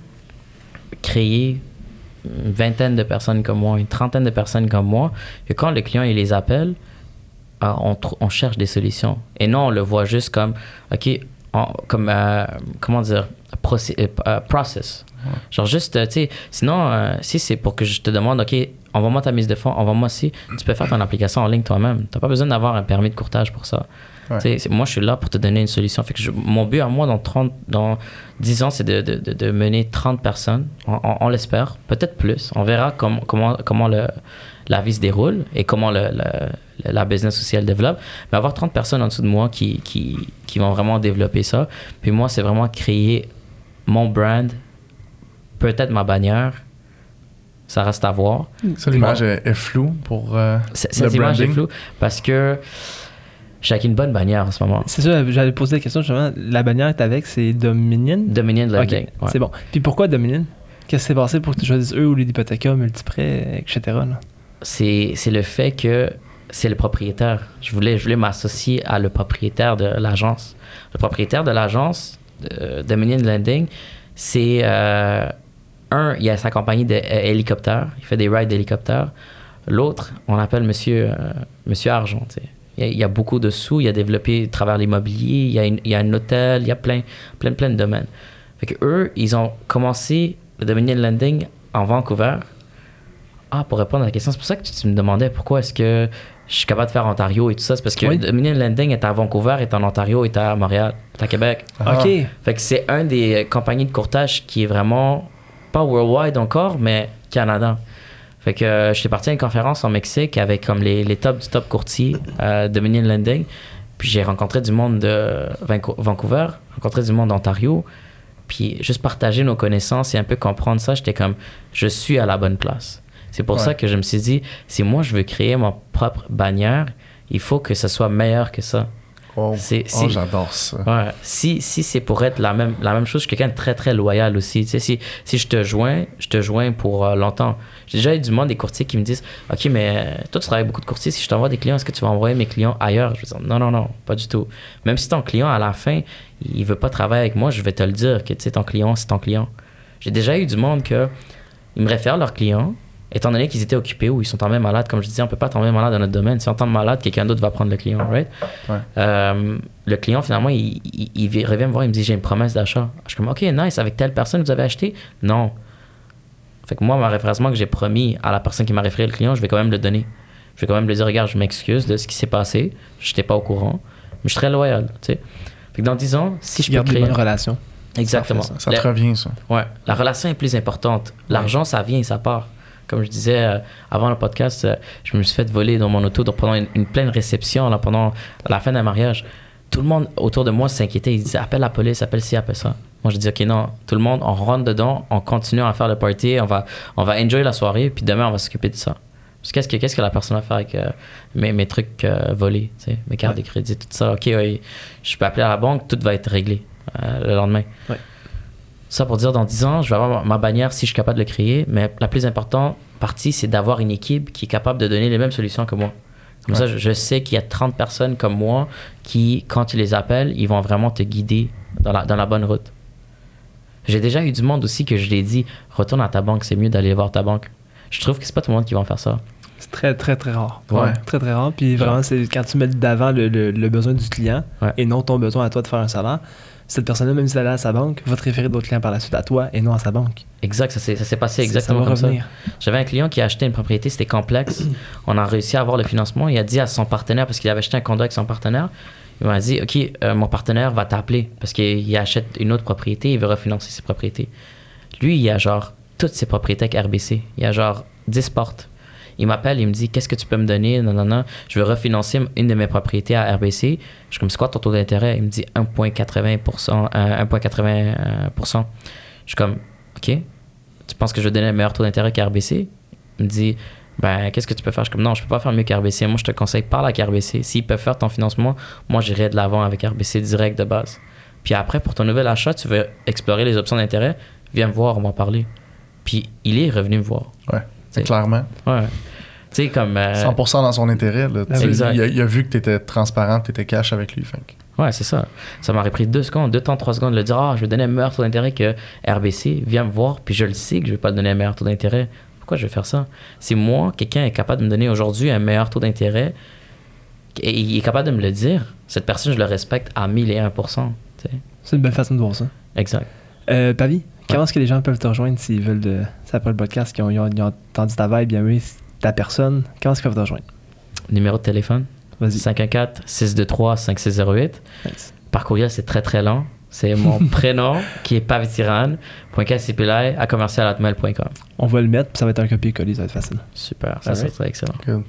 créer une vingtaine de personnes comme moi, une trentaine de personnes comme moi, et quand le client il les appelle, euh, on, on cherche des solutions. Et non, on le voit juste comme, OK, en- comme, euh, comment dire, euh, euh, process. Genre juste, tu sais, sinon, euh, si c'est pour que je te demande, OK, envoie-moi ta mise de fonds, envoie-moi si, tu peux faire ton application en ligne toi-même. Tu n'as pas besoin d'avoir un permis de courtage pour ça. Ouais. Moi, je suis là pour te donner une solution. Fait que je- mon but à moi, dans, 30, dans 10 ans, c'est de, de, de, de mener 30 personnes. On, on- on l'espère. Peut-être plus. On verra comment, comment, comment le, la vie se déroule et comment le, le- la business aussi elle développe. Mais avoir 30 personnes en dessous de moi qui, qui, qui vont vraiment développer ça. Puis moi, c'est vraiment créer mon brand, peut-être ma bannière. Ça reste à voir. Ça, l'image est, est floue pour euh, le Cette image est floue parce que j'ai une bonne bannière en ce moment. C'est ça, j'allais poser la question justement. La bannière t'as avec, c'est Dominion? Dominion Lending. ouais. c'est bon. Puis pourquoi Dominion? Qu'est-ce qui s'est passé pour que tu choisisses eux ou les Multiprêt, etc. c'est le fait que c'est le propriétaire. Je voulais, je voulais m'associer à le propriétaire de l'agence. Le propriétaire de l'agence, de Dominion Landing, c'est euh, un, il a sa compagnie d'hélicoptères. Il fait des rides d'hélicoptères. L'autre, on l'appelle Monsieur, euh, Monsieur Argent. tu sais. Il y, a, il y a beaucoup de sous. Il a développé à travers l'immobilier. Il y a, une- il y a un hôtel. Il y a plein, plein, plein de domaines. Fait que eux, ils ont commencé le Dominion Landing en Vancouver. Ah, pour répondre à la question, c'est pour ça que tu, tu me demandais pourquoi est-ce que je suis capable de faire Ontario et tout ça. C'est parce que Oui. Dominion Landing est à Vancouver, est en Ontario, est à Montréal, est à Québec. Ah. Ok. Fait que c'est un des euh, compagnies de courtage qui est vraiment pas worldwide encore, mais Canada. Fait que euh, j'étais parti à une conférence en Mexique avec comme les, les tops du top courtier euh, Dominion Landing. Puis j'ai rencontré du monde de Vanco- Vancouver, rencontré du monde d'Ontario. Puis juste partager nos connaissances et un peu comprendre ça, j'étais comme, je suis à la bonne place. C'est pour Ouais. ça que je me suis dit, si moi je veux créer ma propre bannière, il faut que ce soit meilleur que ça. Wow. C'est- Oh, j'adore ça. Ouais. Si, si c'est pour être la même, la même chose, je suis quelqu'un de très, très loyal aussi. Tu sais, si, si je te joins, je te joins pour euh, longtemps. J'ai déjà eu du monde, des courtiers qui me disent Ok, mais euh, toi, tu travailles avec beaucoup de courtiers. Si je t'envoie des clients, est-ce que tu vas envoyer mes clients ailleurs Je vais dire Non, non, non, pas du tout. Même si ton client, à la fin, il veut pas travailler avec moi, je vais te le dire que tu sais, ton client, c'est ton client. J'ai déjà eu du monde que ils me réfèrent leurs clients, étant donné qu'ils étaient occupés ou ils sont tombés malades. Comme je disais, on peut pas tomber malade dans notre domaine. Si on tombe malade, quelqu'un d'autre va prendre le client, right? Ouais. Euh, le client, finalement, il, il, il revient me voir, il me dit J'ai une promesse d'achat. Je suis comme Ok, nice, avec telle personne, vous avez acheté? Non. Fait que moi, mon référencement que j'ai promis à la personne qui m'a référé le client, je vais quand même le donner. Je vais quand même lui dire Regarde, je m'excuse de ce qui s'est passé, je n'étais pas au courant, mais je suis très loyal. Tu sais. Fait que dans 10 ans, si je peux créer. bonnes relations. Exactement. Ça te revient, ça. Ouais, la relation est plus importante. L'argent, ça vient et ça part. Comme je disais euh, avant le podcast, euh, je me suis fait voler dans mon auto donc pendant une, une pleine réception, là, pendant la fin d'un mariage. Tout le monde autour de moi s'inquiétait. Ils disaient appelle la police, appelle ci, appelle ça. Moi, je dis ok, non, tout le monde, on rentre dedans, on continue à faire le party, on va, on va enjoy la soirée, puis demain, on va s'occuper de ça. Parce que qu'est-ce que, qu'est-ce que la personne va faire avec euh, mes, mes trucs volés, mes cartes Ouais. de crédit, tout ça. Ok, ouais, je peux appeler à la banque, tout va être réglé le lendemain. Ouais. Ça pour dire, dans 10 ans, je vais avoir ma- bannière si je suis capable de le créer, mais la plus importante partie, c'est d'avoir une équipe qui est capable de donner les mêmes solutions que moi. Comme Ouais. ça, je, je sais qu'il y a 30 personnes comme moi qui, quand tu les appelles, ils vont vraiment te guider dans la, dans la bonne route. J'ai déjà eu du monde aussi que je l'ai dit, retourne à ta banque, c'est mieux d'aller voir ta banque. Je trouve que c'est pas tout le monde qui va en faire ça. C'est très, très, très rare. Ouais. Très, très rare. Puis vraiment, c'est quand tu mets d'avant le, le- le besoin du client Ouais. et non ton besoin à toi de faire un salaire, cette personne-là, même si elle est à sa banque, va te référer d'autres clients par la suite à toi et non à sa banque. Exact, ça s'est passé exactement ça comme ça. J'avais un client qui a acheté une propriété, c'était complexe. On a réussi à avoir le financement. Il a dit à son partenaire, parce qu'il avait acheté un condo avec son partenaire, il m'a dit Ok, euh, mon partenaire va t'appeler parce qu'il il achète une autre propriété, il veut refinancer ses propriétés. Lui, il a genre toutes ses propriétés avec RBC. Il a genre 10 portes. Il m'appelle, il me dit Qu'est-ce que tu peux me donner? Non, non, non. Je veux refinancer une de mes propriétés à RBC. Je suis comme C'est quoi ton taux d'intérêt? Il me dit 1,80%. euh, 1,80%. Je suis comme Ok, tu penses que je vais donner un meilleur taux d'intérêt qu'RBC Il me dit ben qu'est-ce que tu peux faire? Je suis comme non, je peux pas faire mieux qu'RBC. Moi, je te conseille parle avec RBC. S'ils peuvent faire ton financement, moi j'irai de l'avant avec RBC direct de base. Puis après, pour ton nouvel achat, tu veux explorer les options d'intérêt, viens me voir, on va en parler. Puis il est revenu me voir. Ouais, clairement. Ouais. Tu sais, comme. euh, 100% dans son intérêt. Là. Exact. Il, a, il a vu que tu étais transparent, tu étais cash avec lui. Fait Ouais, c'est ça. Ça m'aurait pris deux secondes, deux temps, trois secondes de le dire Ah, je vais donner un meilleur taux d'intérêt que RBC, viens me voir, puis je le sais que je vais pas te donner un meilleur taux d'intérêt. Pourquoi je vais faire ça? Si moi, quelqu'un est capable de me donner aujourd'hui un meilleur taux d'intérêt, et il est capable de me le dire, cette personne, je le respecte à 1001%. tu sais. C'est une belle façon de voir ça. Exact. Euh, Pavi, comment est-ce que les gens peuvent te rejoindre s'ils veulent de. C'est après le podcast, qu'ils ont, ils ont- ils ont entendu ta vibe, bien aimé ta personne? Comment est-ce qu'ils peuvent te rejoindre? Numéro de téléphone? Vas-y. 514-623-5608. Nice. Par courriel, c'est très très long. C'est mon prénom qui est pavitiran.kcpli à commercialatmail.com. On va le mettre, puis ça va être un copier-coller, ça va être facile. Super, ça Alright. serait excellent. Good.